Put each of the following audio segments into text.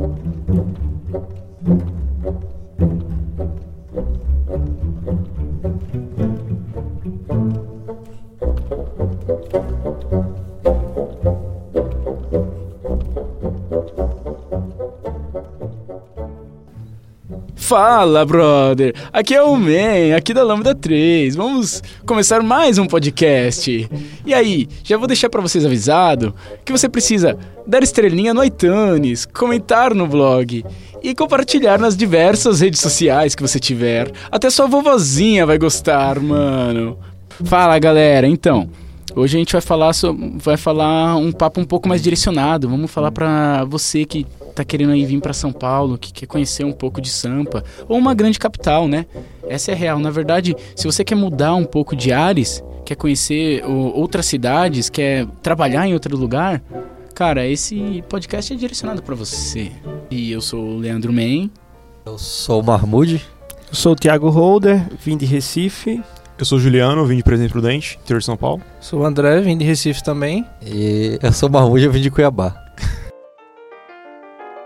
Thank you. Fala, brother! Aqui é o Man, aqui da Lambda 3. Vamos começar mais um podcast. E aí, já vou deixar para vocês avisado que você precisa dar estrelinha no iTunes, comentar no blog e compartilhar nas diversas redes sociais que você tiver. Até sua vovozinha vai gostar, mano. Fala, galera. Então, Hoje a gente vai falar, vai falar um papo um pouco mais direcionado. Vamos falar para você que tá querendo aí vir para São Paulo, que quer conhecer um pouco de Sampa, ou uma grande capital, né? Essa é real. Na verdade, se você quer mudar um pouco de ares, quer conhecer outras cidades, quer trabalhar em outro lugar, cara, esse podcast é direcionado para você. E eu sou o Leandro Men. Eu sou o Marmude. Eu sou o Thiago Holder, vim de Recife. Eu sou o Juliano, vim de Presidente Prudente, interior de São Paulo. Sou o André, vim de Recife também. E eu sou o Marmude, eu vim de Cuiabá.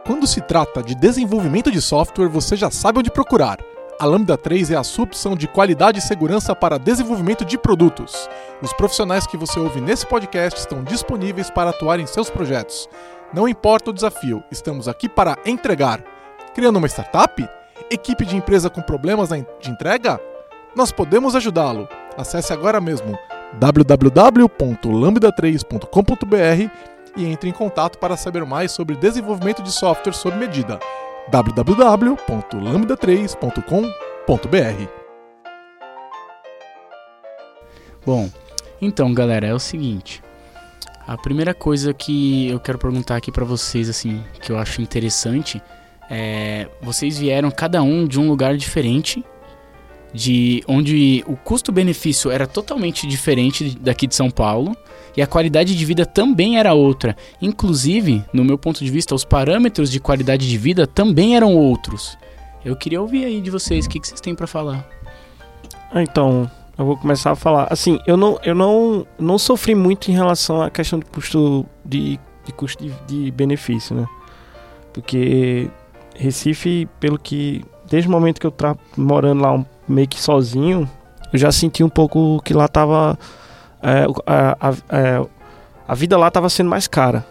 Quando se trata de desenvolvimento de software, você já sabe onde procurar. A Lambda 3 é a sua opção de qualidade e segurança para desenvolvimento de produtos. Os profissionais que você ouve nesse podcast estão disponíveis para atuar em seus projetos. Não importa o desafio, estamos aqui para entregar. Criando uma startup? Equipe de empresa com problemas de entrega? Nós podemos ajudá-lo. Acesse agora mesmo www.lambda3.com.br e entre em contato para saber mais sobre desenvolvimento de software sob medida. www.lambda3.com.br Bom, então, galera, é o seguinte. A primeira coisa que eu quero perguntar aqui para vocês, assim, que eu acho interessante, é vocês vieram cada um de um lugar diferente, de onde o custo-benefício era totalmente diferente daqui de São Paulo e a qualidade de vida também era outra. Inclusive, no meu ponto de vista, os parâmetros de qualidade de vida também eram outros. Eu queria ouvir aí de vocês, o que, que vocês têm para falar? Ah, então, eu vou começar a falar. Assim, eu não, eu não, não sofri muito em relação à questão de custo de, de custo de, de benefício, né? Porque Recife, pelo que desde o momento que eu tava morando lá um, meio que sozinho, eu já senti um pouco que lá tava é, a, a, é, a, vida lá estava sendo mais cara,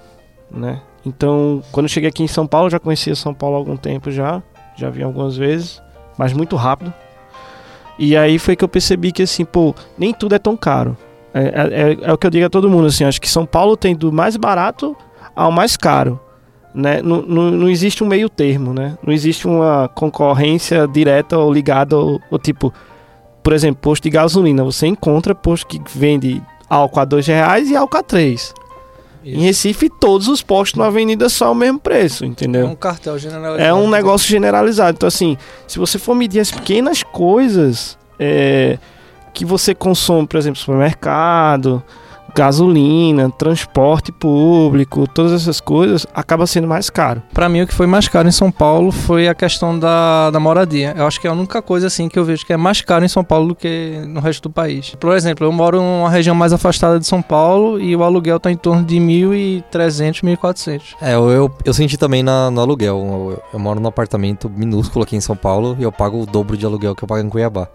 né? Então, quando eu cheguei aqui em São Paulo, já conhecia São Paulo há algum tempo já, já vim algumas vezes, mas muito rápido. E aí foi que eu percebi que assim, pô, nem tudo é tão caro. É, é, é, é o que eu digo a todo mundo, assim, acho que São Paulo tem do mais barato ao mais caro. Né? Não, não, não existe um meio termo, né? Não existe uma concorrência direta ou ligada ou, ou tipo, por exemplo, posto de gasolina. Você encontra posto que vende álcool a dois reais e álcool a três. Isso. Em Recife, todos os postos na avenida são o mesmo preço, entendeu? É um cartel generalizado. É um negócio generalizado. Então, assim, se você for medir as pequenas coisas é, que você consome, por exemplo, supermercado, gasolina, transporte público, todas essas coisas, acaba sendo mais caro. Para mim, o que foi mais caro em São Paulo foi a questão da, da moradia. Eu acho que é a única coisa assim que eu vejo que é mais caro em São Paulo do que no resto do país. Por exemplo, eu moro numa região mais afastada de São Paulo e o aluguel tá em torno de 1.300, 1.400. É, eu, eu, eu, senti também na, no aluguel. Eu, eu moro num apartamento minúsculo aqui em São Paulo e eu pago o dobro de aluguel que eu pago em Cuiabá.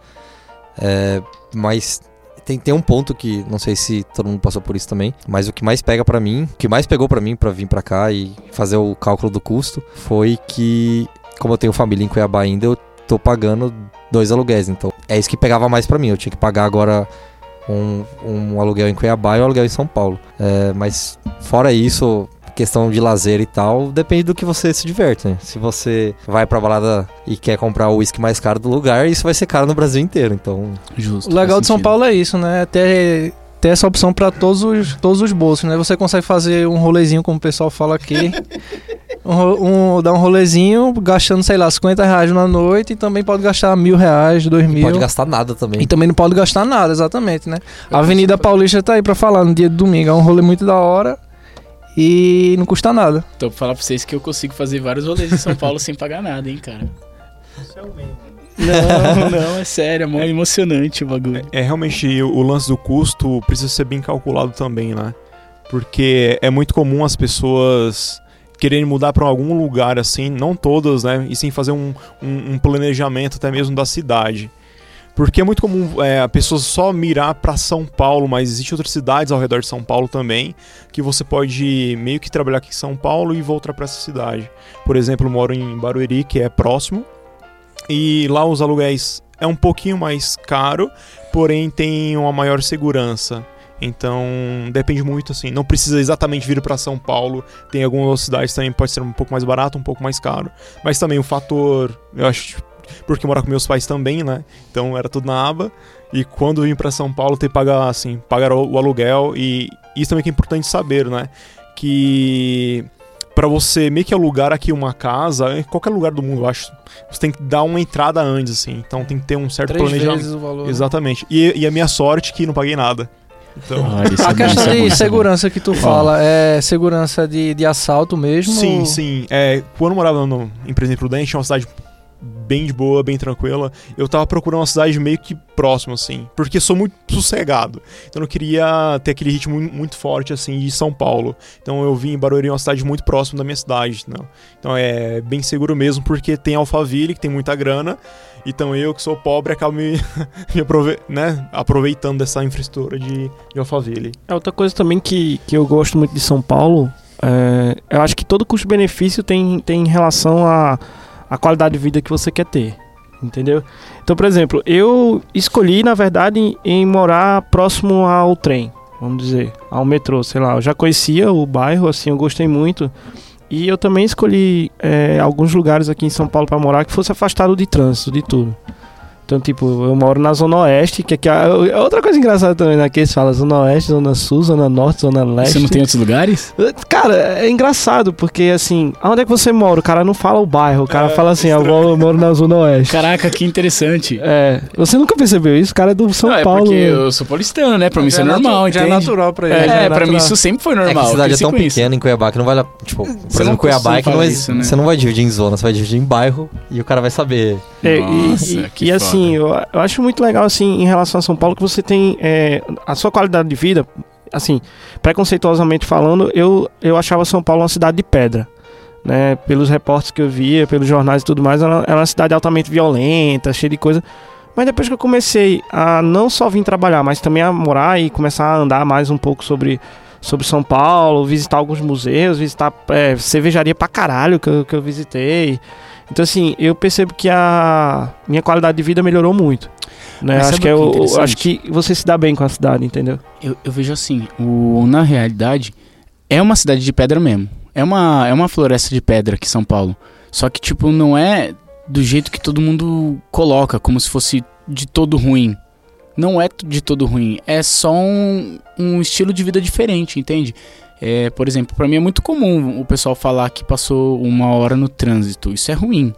É, mas tem, tem um ponto que não sei se todo mundo passou por isso também, mas o que mais pega para mim, o que mais pegou para mim para vir para cá e fazer o cálculo do custo foi que como eu tenho família em Cuiabá ainda, eu tô pagando dois aluguéis, então é isso que pegava mais para mim. Eu tinha que pagar agora um, um aluguel em Cuiabá e um aluguel em São Paulo. É, mas fora isso, questão de lazer e tal, depende do que você se diverte, né? Se você vai pra balada e quer comprar o uísque mais caro do lugar, isso vai ser caro no Brasil inteiro, então... Justo. O legal de São Paulo é isso, né? Ter, ter essa opção para todos os, todos os bolsos, né? Você consegue fazer um rolezinho, como o pessoal fala aqui. um, um, dar um rolezinho gastando, sei lá, 50 reais na noite e também pode gastar mil reais, dois mil. Pode gastar nada também. E também não pode gastar nada, exatamente, né? A Avenida Paulista tá aí para falar no dia de domingo. É um rolê muito da hora e não custa nada. Tô pra falar pra vocês que eu consigo fazer vários rolês em São Paulo sem pagar nada, hein, cara. Isso é o mesmo. Não, não, é sério, é, é emocionante o bagulho. É, é, realmente o lance do custo precisa ser bem calculado também, né? Porque é muito comum as pessoas quererem mudar para algum lugar assim, não todas, né? E sim fazer um, um, um planejamento até mesmo da cidade. Porque é muito comum é, a pessoa só mirar para São Paulo, mas existem outras cidades ao redor de São Paulo também que você pode meio que trabalhar aqui em São Paulo e voltar para essa cidade. Por exemplo, eu moro em Barueri, que é próximo, e lá os aluguéis é um pouquinho mais caro, porém tem uma maior segurança. Então depende muito assim, não precisa exatamente vir para São Paulo. Tem algumas cidades também pode ser um pouco mais barato, um pouco mais caro, mas também o fator, eu acho porque morar com meus pais também, né? Então era tudo na aba. E quando vim para São Paulo, ter que pagar, assim, pagar o aluguel. E isso também que é importante saber, né? Que para você meio que alugar aqui uma casa, em qualquer lugar do mundo, eu acho, você tem que dar uma entrada antes, assim. Então tem que ter um certo Três planejamento. vezes o valor. né? Exatamente. E, e a minha sorte que não paguei nada. Então, Ah, isso é A questão de é bom. segurança que tu fala é segurança de, de assalto mesmo? Sim, ou- sim. É, quando eu morava no, em Presidente Prudente, é uma cidade bem de boa, bem tranquila. Eu tava procurando uma cidade meio que próxima, assim. Porque sou muito sossegado. Então eu queria ter aquele ritmo mu- muito forte, assim, de São Paulo. Então eu vim em Barueri, uma cidade muito próxima da minha cidade, não. Então é bem seguro mesmo, porque tem Alphaville, que tem muita grana. Então eu, que sou pobre, acabo me, me aprove né, aproveitando dessa infraestrutura de, de Alphaville. É outra coisa também que, que eu gosto muito de São Paulo. é, eu acho que todo custo-benefício tem, tem relação à à qualidade de vida que você quer ter. Entendeu? Então, por exemplo, eu escolhi, na verdade, em morar próximo ao trem, vamos dizer, ao metrô, sei lá. Eu já conhecia o bairro, assim, eu gostei muito. E eu também escolhi é, alguns lugares aqui em São Paulo para morar que fosse afastado de trânsito, de tudo. Então, tipo, eu moro na Zona Oeste, que aqui é é outra coisa engraçada também, né? Que eles falam Zona Oeste, Zona Sul, Zona Norte, Zona Leste. Você não tem outros lugares? Cara, é engraçado, porque assim, aonde é que você mora? O cara não fala o bairro, o cara fala assim, eu moro, eu moro na Zona Oeste. Caraca, que interessante. É, você nunca percebeu isso? O cara é do São Não, é Paulo. porque eu sou paulistano, né? Pra mim isso é normal, Já é natural pra ele. É, é pra mim isso sempre foi É que normal. a cidade é tão pequena em Cuiabá que não vale. a- Tipo, por Você exemplo, não Cuiabá é que não é- isso, né? você não vai dividir em zona, você vai dividir em bairro e o cara vai saber. É, e- Nossa, e, que e assim, eu, eu acho muito legal assim em relação a São Paulo que você tem é, a sua qualidade de vida, assim, preconceituosamente falando, eu, eu achava São Paulo uma cidade de pedra. Né, pelos reportes que eu via, pelos jornais e tudo mais, ela era uma cidade altamente violenta, cheia de coisa. Mas depois que eu comecei a não só vir trabalhar, mas também a morar e começar a andar mais um pouco sobre, sobre São Paulo, visitar alguns museus, visitar é, cervejaria pra caralho que eu, que eu visitei. Então, assim, eu percebo que a minha qualidade de vida melhorou muito. Né? Acho que, é eu, interessante? acho que você se dá bem com a cidade, entendeu? Eu, eu vejo assim, o, na realidade, é uma cidade de pedra mesmo. É uma, é uma floresta de pedra aqui São Paulo. Só que, tipo, não é do jeito que todo mundo coloca, como se fosse de todo ruim. Não é de todo ruim. É só um, um estilo de vida diferente, entende? É, por exemplo, pra mim é muito comum o pessoal falar que passou uma hora no trânsito. Isso é ruim.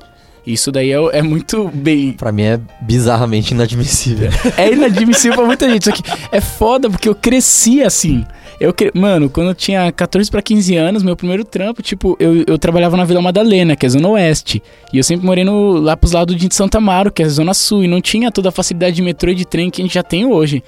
Isso daí é, é muito bem. Pra mim é bizarramente inadmissível. É inadmissível pra muita gente. Só que é foda porque eu cresci assim. Eu cre... Mano, quando eu tinha 14 pra 15 anos, meu primeiro trampo, tipo, eu, eu trabalhava na Vila Madalena, que é Zona Oeste. E eu sempre morei no, lá pros lados de Santa Amaro, que é Zona Sul. E não tinha toda a facilidade de metrô e de trem que a gente já tem hoje.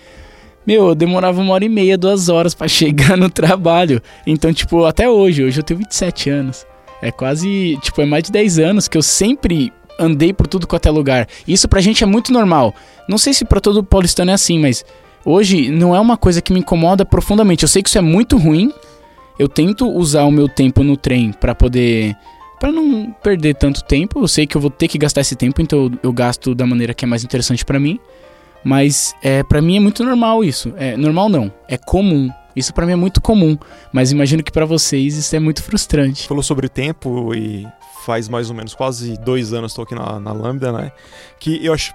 Meu, eu demorava uma hora e meia, duas horas pra chegar no trabalho. Então, tipo, até hoje, hoje eu tenho 27 anos. É quase, tipo, é mais de 10 anos que eu sempre andei por tudo quanto é lugar. Isso pra gente é muito normal. Não sei se pra todo paulistano é assim, mas hoje não é uma coisa que me incomoda profundamente. Eu sei que isso é muito ruim. Eu tento usar o meu tempo no trem pra poder Pra não perder tanto tempo. Eu sei que eu vou ter que gastar esse tempo, então eu, eu gasto da maneira que é mais interessante pra mim. Mas é para mim é muito normal isso. É normal não, é comum. Isso pra mim é muito comum, mas imagino que pra vocês isso é muito frustrante. falou sobre tempo e faz mais ou menos quase dois anos estou aqui na, na Lambda, né? Que eu acho,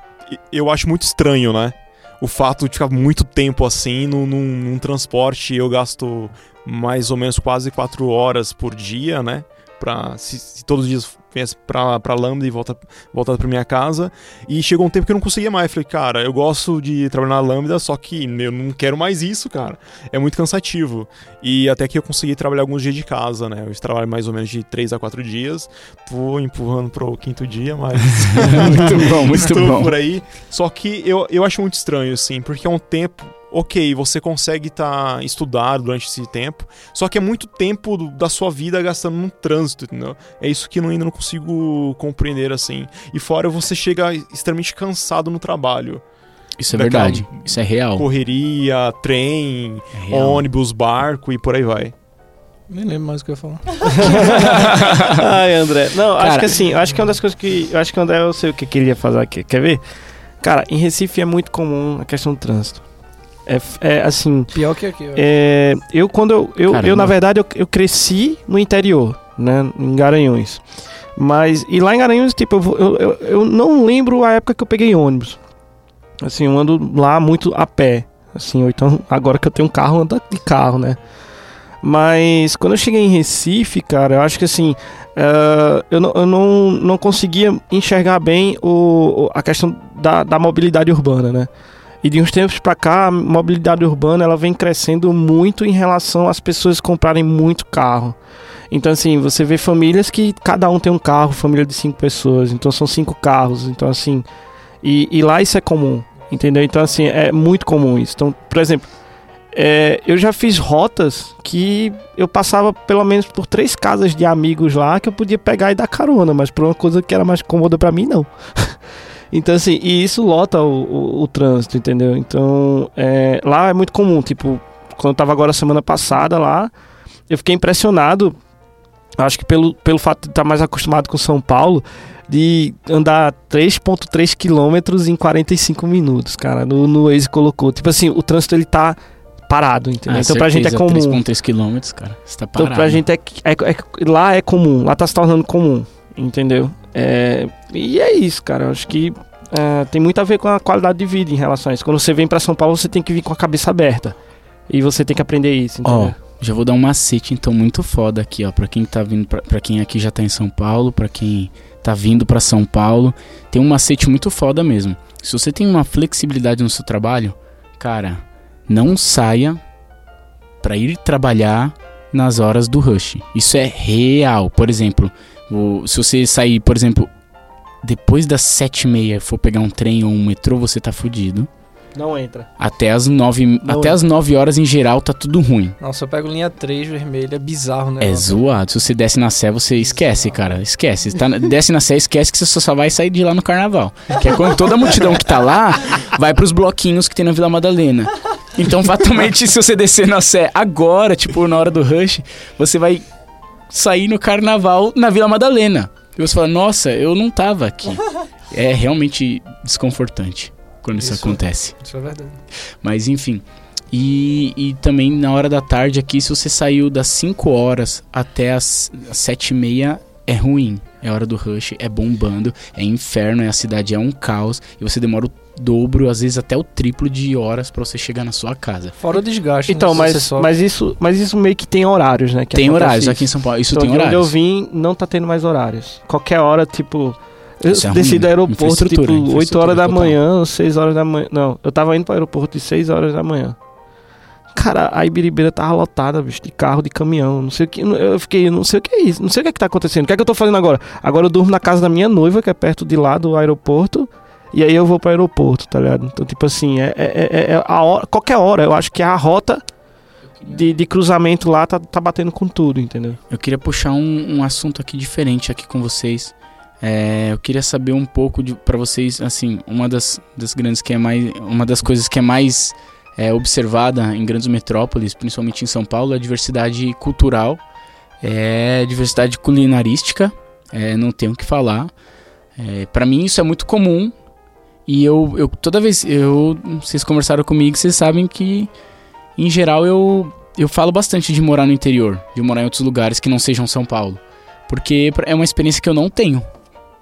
eu acho muito estranho, né? O fato de ficar muito tempo assim num, num, num transporte, eu gasto mais ou menos quase quatro horas por dia, né? Pra, se, se todos os dias pra, pra Lambda e volta, voltar pra minha casa. E chegou um tempo que eu não conseguia mais. Falei, cara, eu gosto de trabalhar na Lambda, só que eu não quero mais isso, cara. É muito cansativo. E até que eu consegui trabalhar alguns dias de casa, né? Eu trabalho mais ou menos de 3 a 4 dias. Tô empurrando pro quinto dia, mas. muito bom, muito Estou bom. por aí. Só que eu, eu acho muito estranho, assim, porque é um tempo. Ok, você consegue tá, estudar durante esse tempo, só que é muito tempo do- da sua vida gastando no trânsito, entendeu? É isso que eu ainda não consigo compreender assim. E fora você chega extremamente cansado no trabalho. Isso é verdade. Isso é real. Correria, trem, É real. ônibus, barco e por aí vai. Nem lembro mais o que eu ia falar. Ai, André. Não, acho Cara- que assim, eu acho que é uma das coisas que. Eu acho que o André, eu sei o que queria fazer aqui. Quer ver? Cara, em Recife é muito comum a questão do trânsito. É, f- é assim. Pior que aqui, ó. É, eu, quando eu. Eu, Caramba. eu na verdade, eu, eu cresci no interior, né? Em Garanhuns. Mas. E lá em Garanhuns, tipo, eu, eu, eu, não lembro a época que eu peguei ônibus. Assim, eu ando lá muito a pé. Assim, ou então, agora que eu tenho um carro, eu ando de carro, né? Mas quando eu cheguei em Recife, cara, eu acho que assim. eh, eu não, eu não, não conseguia enxergar bem o, o- a questão da, da mobilidade urbana, né? E de uns tempos pra cá, a mobilidade urbana ela vem crescendo muito em relação às pessoas comprarem muito carro. Então, assim, você vê famílias que cada um tem um carro, família de cinco pessoas, então são cinco carros. Então, assim, e, e lá isso é comum, entendeu? Então, assim, é muito comum isso. Então, por exemplo, é, eu já fiz rotas que eu passava pelo menos por três casas de amigos lá que eu podia pegar e dar carona, mas por uma coisa que era mais cômoda pra mim, não. Então, assim, e isso lota o, o, o trânsito, entendeu? Então, é, lá é muito comum, tipo, quando eu tava agora semana passada lá, eu fiquei impressionado, acho que pelo, pelo fato de estar mais acostumado com São Paulo, de andar 3.3 quilômetros em 45 minutos, cara, no, no Waze colocou. Tipo assim, o trânsito ele tá parado, entendeu? Ah, então pra gente é certeza, comum. 3.3 km, cara. Você tá Então parado. pra gente é, é, é- Lá é comum, lá tá se tornando comum, entendeu? É, e é isso, cara. Eu acho que é, tem muito a ver com a qualidade de vida em relação a isso. Quando você vem pra São Paulo, você tem que vir com a cabeça aberta. E você tem que aprender isso, Ó, entendeu? já vou dar um macete então muito foda aqui, ó, Pra quem tá vindo pra, pra quem aqui já tá em São Paulo, pra quem tá vindo pra São Paulo, tem um macete muito foda mesmo. Se você tem uma flexibilidade no seu trabalho, cara, não saia pra ir trabalhar nas horas do rush. Isso é real. Por exemplo, o- se você sair, por exemplo, depois das sete e meia for pegar um trem ou um metrô, você tá fudido. Não entra. Até as nove, Não até as nove horas em geral tá tudo ruim. Nossa, eu pego linha 3 vermelha, é bizarro, né? É zoado. Se você desce na Sé, você esquece, cara. Esquece. Tá, desce na Sé, esquece que você só vai sair de lá no carnaval. Que é quando toda a multidão que tá lá vai pros bloquinhos que tem na Vila Madalena. Então, fatalmente, se você descer na Sé agora, tipo, na hora do rush, você vai sair no carnaval na Vila Madalena. E você fala, nossa, eu não tava aqui. É realmente desconfortante quando isso, Isso. acontece. Isso é verdade. Mas enfim. E, e também na hora da tarde aqui, se você saiu das 5 horas até as 7 e meia, é ruim. É hora do rush, é bombando, é inferno, é a cidade é um caos. E você demora o dobro, às vezes até o triplo de horas pra você chegar na sua casa. Fora o desgaste. Então, né? Mas, mas, isso, mas isso meio que tem horários, né? que tem horários isso. aqui em São Paulo, isso Então, tem de onde eu horários. vim, não tá tendo mais horários. Qualquer hora, tipo. Eu Isso é desci do aeroporto, tipo, Infraestrutura, 8 infraestrutura horas da total. manhã, 6 horas da manhã. Não, eu tava indo pro aeroporto de 6 horas da manhã. Cara, a Ibiribeira tava lotada, bicho, de carro, de caminhão. Não sei o que. Eu fiquei, não sei o que é isso. Não sei o que é que tá acontecendo. O que é que eu tô fazendo agora? Agora eu durmo na casa da minha noiva, que é perto de lá do aeroporto. E aí eu vou pro aeroporto, tá ligado? Então, tipo assim, é, é, é- é a hora, qualquer hora, eu acho que a rota de, de cruzamento lá tá, tá batendo com tudo, entendeu? Eu queria puxar um, um assunto aqui diferente aqui com vocês. É, eu queria saber um pouco para vocês, assim, uma das, das grandes que é mais, uma das coisas que é mais é, observada em grandes metrópoles, principalmente em São Paulo, a diversidade cultural, é diversidade culinarística. É, não tenho o que falar. É, para mim isso é muito comum e eu, eu toda vez eu vocês conversaram comigo, vocês sabem que em geral eu eu falo bastante de morar no interior, de morar em outros lugares que não sejam São Paulo. Porque é uma experiência que eu não tenho.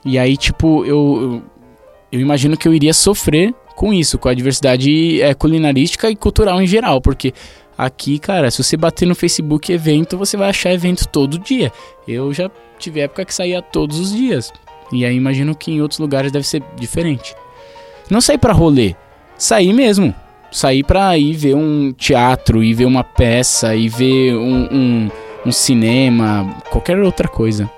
E aí, tipo, eu, eu, eu imagino que eu iria sofrer com isso, com a diversidade é, culinarística e cultural em geral. Porque aqui, cara, se você bater no Facebook evento, você vai achar evento todo dia. Eu já tive época que saía todos os dias. E aí imagino que em outros lugares deve ser diferente. Não sair pra rolê, sair mesmo sair pra ir ver um teatro, ir ver uma peça, ir ver um, um, um cinema, qualquer outra coisa.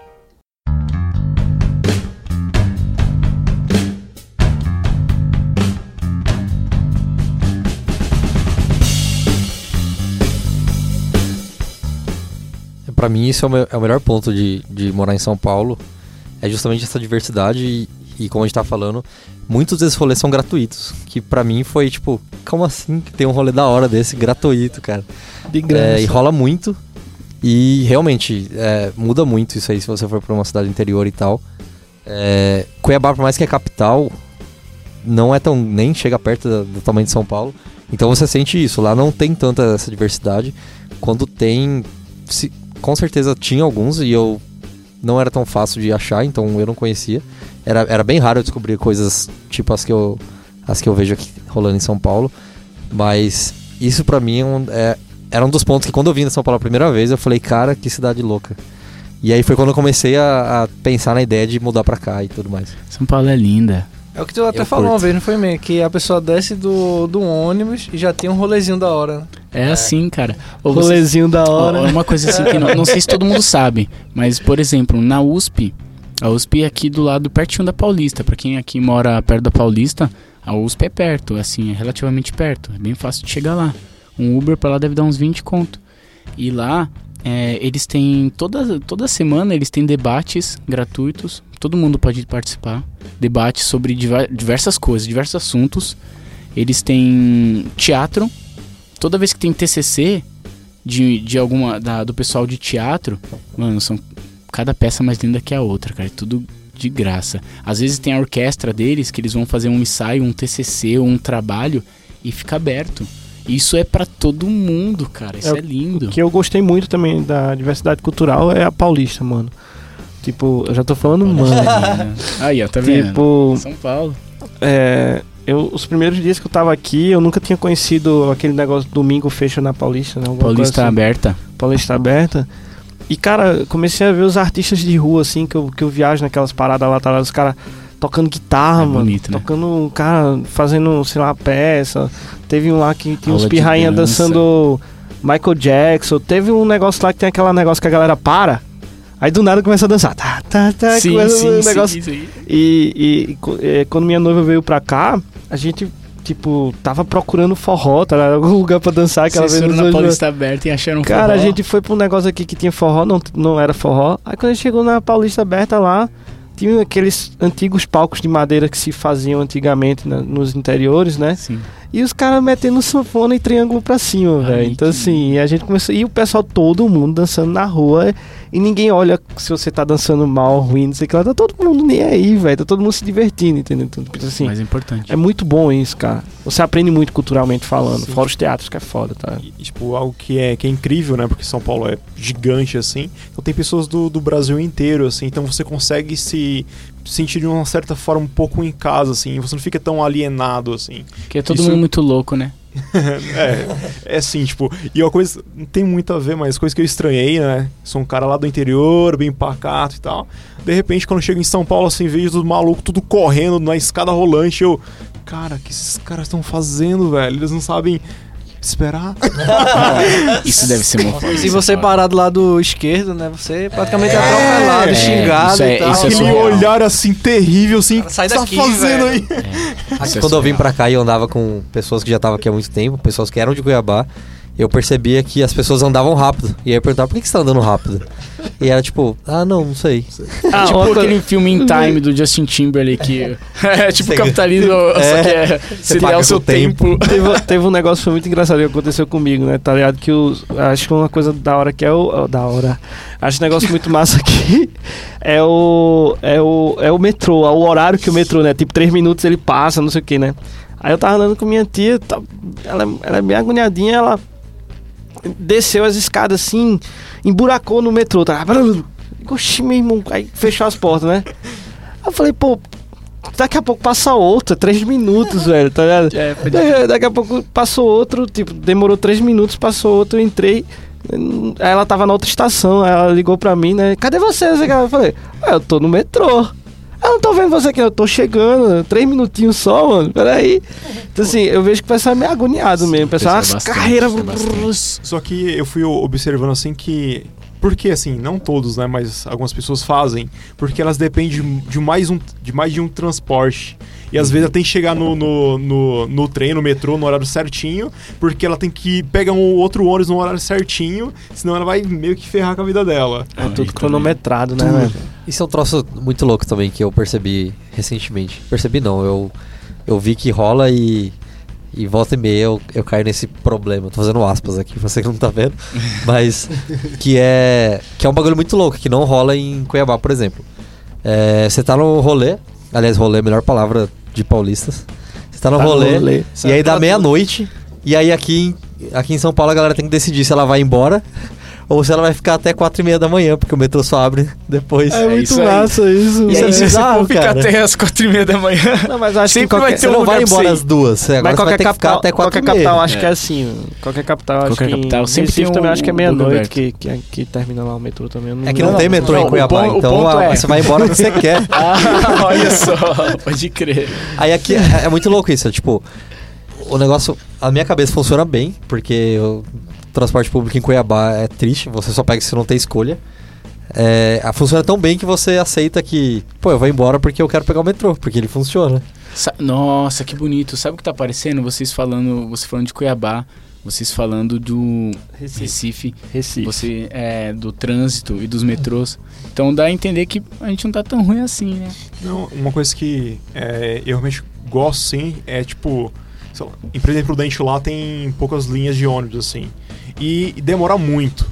Pra mim isso é o, me- é o melhor ponto de, de morar em São Paulo. É justamente essa diversidade e, e como a gente tá falando, muitos desses rolês são gratuitos. Que pra mim foi tipo, como assim que tem um rolê da hora desse gratuito, cara? De graça. É, e rola muito. E realmente, é, muda muito isso aí se você for pra uma cidade interior e tal. É, Cuiabá, por mais que é capital, não é tão. nem chega perto da- do tamanho de São Paulo. Então você sente isso. Lá não tem tanta essa diversidade. Quando tem. se- com certeza tinha alguns e eu não era tão fácil de achar, então eu não conhecia. Era, era bem raro eu descobrir coisas tipo as que eu, as que eu vejo aqui rolando em São Paulo. Mas isso pra mim é um- é- era um dos pontos que quando eu vim em São Paulo a primeira vez, eu falei, cara, que cidade louca. E aí foi quando eu comecei a, a pensar na ideia de mudar pra cá e tudo mais. São Paulo é linda. É o que tu até Eu falou curto. uma vez, não foi mesmo? Que a pessoa desce do, do ônibus e já tem um rolezinho da hora. né? É assim, cara. Ou você- Rolezinho da hora. ó, uma coisa assim que não, não sei se todo mundo sabe, mas por exemplo, na USP, a USP é aqui do lado pertinho da Paulista. Pra quem aqui mora perto da Paulista, a USP é perto, assim, é relativamente perto, é bem fácil de chegar lá. Um Uber pra lá deve dar uns 20 conto. E lá é, eles têm toda toda semana eles têm debates gratuitos, todo mundo pode participar. Debates sobre diversas coisas, diversos assuntos. Eles têm teatro. Toda vez que tem TCC, de, de alguma da, do pessoal de teatro, mano, são cada peça mais linda que a outra, cara, é tudo de graça. Às vezes tem a orquestra deles que eles vão fazer um ensaio, um TCC ou um trabalho e fica aberto. Isso é pra todo mundo, cara. Isso É é, lindo. O que eu gostei muito também da diversidade cultural é a paulista, mano. Tipo, eu já tô falando, mano. Aí, ó, tá vendo? Tipo, São Paulo. é, eu, os primeiros dias que eu tava aqui, eu nunca tinha conhecido aquele negócio domingo fecha na Paulista, né? Paulista assim. aberta. Paulista aberta. E, cara, comecei a ver os artistas de rua, assim, que eu, que eu viajo naquelas paradas lá, lá, os caras tocando guitarra, É mano. bonito, né? Tocando, um cara, fazendo, sei lá, peça. Teve um lá que tinha uns Aula de pirrainha dança. dançando Michael Jackson. Teve um negócio lá que tem aquela negócio que a galera para. Aí do nada começa a dançar. Tá, tá, tá. sim, começa sim, um sim, negócio isso aí. e, e- e é, quando minha noiva veio pra cá, a gente, tipo, tava procurando forró, tá? Algum lugar pra dançar, aquela Vocês vez na Paulista aberta e acharam Cara, a forró. gente foi pra um negócio aqui que tinha forró, não, não era forró. Aí quando a gente chegou na Paulista aberta lá, tinha aqueles antigos palcos de madeira que se faziam antigamente na- nos interiores, né? Sim. E os caras metendo sanfona e triângulo pra cima, velho. Então assim, a gente começou. E o pessoal, todo mundo dançando na rua. E ninguém olha se você tá dançando mal, ruim, não sei o que lá. Tá todo mundo nem aí, velho. Tá todo mundo se divertindo, entendeu? Então, tipo assim, Mais importante. é muito bom isso, cara. Você aprende muito culturalmente falando. Sim. Fora os teatros, que é foda, tá? E, tipo, algo que é, que é incrível, né? Porque São Paulo é gigante, assim. Então tem pessoas do, do Brasil inteiro, assim. Então você consegue se sentir de uma certa forma um pouco em casa, assim. Você não fica tão alienado, assim. Porque é todo Isso- mundo muito louco, né? é, é assim, tipo... E uma coisa... Não tem muito a ver, mas coisa que eu estranhei, né? Sou um cara lá do interior, bem pacato e tal. De repente, quando eu chego em São Paulo, assim, vejo tudo maluco, tudo correndo na escada rolante, eu... Cara, o que esses caras estão fazendo, velho? Eles não sabem esperar. Isso deve ser muito E se você parar do lado esquerdo, né? Você praticamente é, É, atropelado, é, xingado isso é- e tal. isso é Aquele olhar assim terrível, assim. Cara, sai "O que você daqui, tá fazendo velho." aí? Isso é Quando eu vim pra cá e eu andava com pessoas que já estavam aqui há muito tempo, pessoas que eram de Cuiabá, eu percebia que as pessoas andavam rápido. E aí eu perguntava, por que que você tá andando rápido? E era tipo, ah, não, não sei. Ah, tipo aquele filme In Time do Justin Timberlake. é tipo Você- capitalismo, só É, que é serial paga o seu tempo. tempo. teve, teve um negócio que foi muito engraçado que aconteceu comigo, né? Tá ligado? Que os, acho que uma coisa da hora que é o. ó, Da hora. Acho um negócio muito massa aqui. É o. É o. É o metrô, é o horário que o metrô, né? Tipo, três minutos ele passa, não sei o que, né? Aí eu tava andando com minha tia, tá- ela, ela é bem agoniadinha, ela desceu as escadas assim, emburacou no metrô, tá? Oxi, meu irmão, aí fechou as portas, né? Aí eu falei, pô, daqui a pouco passa outra, três minutos, velho, tá ligado? É, foi Da- Daqui a pouco passou outro, tipo, demorou três minutos, passou outro, eu entrei. Aí ela tava na outra estação, aí ela ligou pra mim, né? Cadê você? Eu falei, "Ah, eu tô no metrô. Eu não tô vendo você aqui, eu tô chegando, três minutinhos só, mano. Peraí. Então, assim, eu vejo que o pessoal é meio agoniado mesmo. O pessoal, as carreiras. Só que eu fui observando assim que Porque, assim, não todos, né? Mas algumas pessoas fazem. Porque elas dependem de mais, um, de, mais de um transporte. E às vezes ela tem que chegar no, no, no, no trem, no metrô, no horário certinho. Porque ela tem que pegar um outro ônibus no horário certinho. Senão ela vai meio que ferrar com a vida dela. É tudo cronometrado, né, Tudo. velho? Isso é um troço muito louco também que eu percebi recentemente. Percebi não, eu, eu vi que rola e, e volta e meia eu, eu caio nesse problema. Tô fazendo aspas aqui, você que não tá vendo. Mas que é que é um bagulho muito louco, que não rola em Cuiabá, por exemplo. É, você tá no rolê, aliás, rolê é a melhor palavra de paulistas. Você tá no Tá no rolê, rolê. e aí dá meia-noite, e aí aqui, aqui em São Paulo a galera tem que decidir se ela vai embora ou se ela vai ficar até quatro e meia da manhã, porque o metrô só abre depois. É, É muito isso aí. massa isso. E Isso é aí, se você bizarro, for ficar cara. até as quatro e meia da manhã, Não, mas eu acho Sempre que qualquer, vai ter Você um não vai você embora às duas. Você, agora Mas você vai qualquer que ficar capital, até qualquer e meia. capital acho É. que é assim. Qualquer capital acho Qualquer que capital em sempre Recife um- também acho que é meia-noite que, que, que termina lá o metrô também. eu É que não, Não, tem metrô não, em Cuiabá, então é- você vai embora onde você quer. Ah, olha só, pode crer. Aí aqui é, é muito louco isso, é, tipo, o negócio, a minha cabeça funciona bem, porque o transporte público em Cuiabá é triste, você só pega se não tem escolha. É, a- funciona tão bem que você aceita que, pô, eu vou embora porque eu quero pegar o metrô, porque ele funciona. Sa- Nossa, que bonito. Sabe o que tá aparecendo? Vocês falando, você falando de Cuiabá, vocês falando do Recife, Recife. você é do trânsito e dos metrôs. Então dá a entender que a gente não tá tão ruim assim, né? Não, uma coisa que é, eu realmente gosto, sim, é tipo... sei lá, Em Presidente Prudente lá tem poucas linhas de ônibus, assim. E, e demora muito.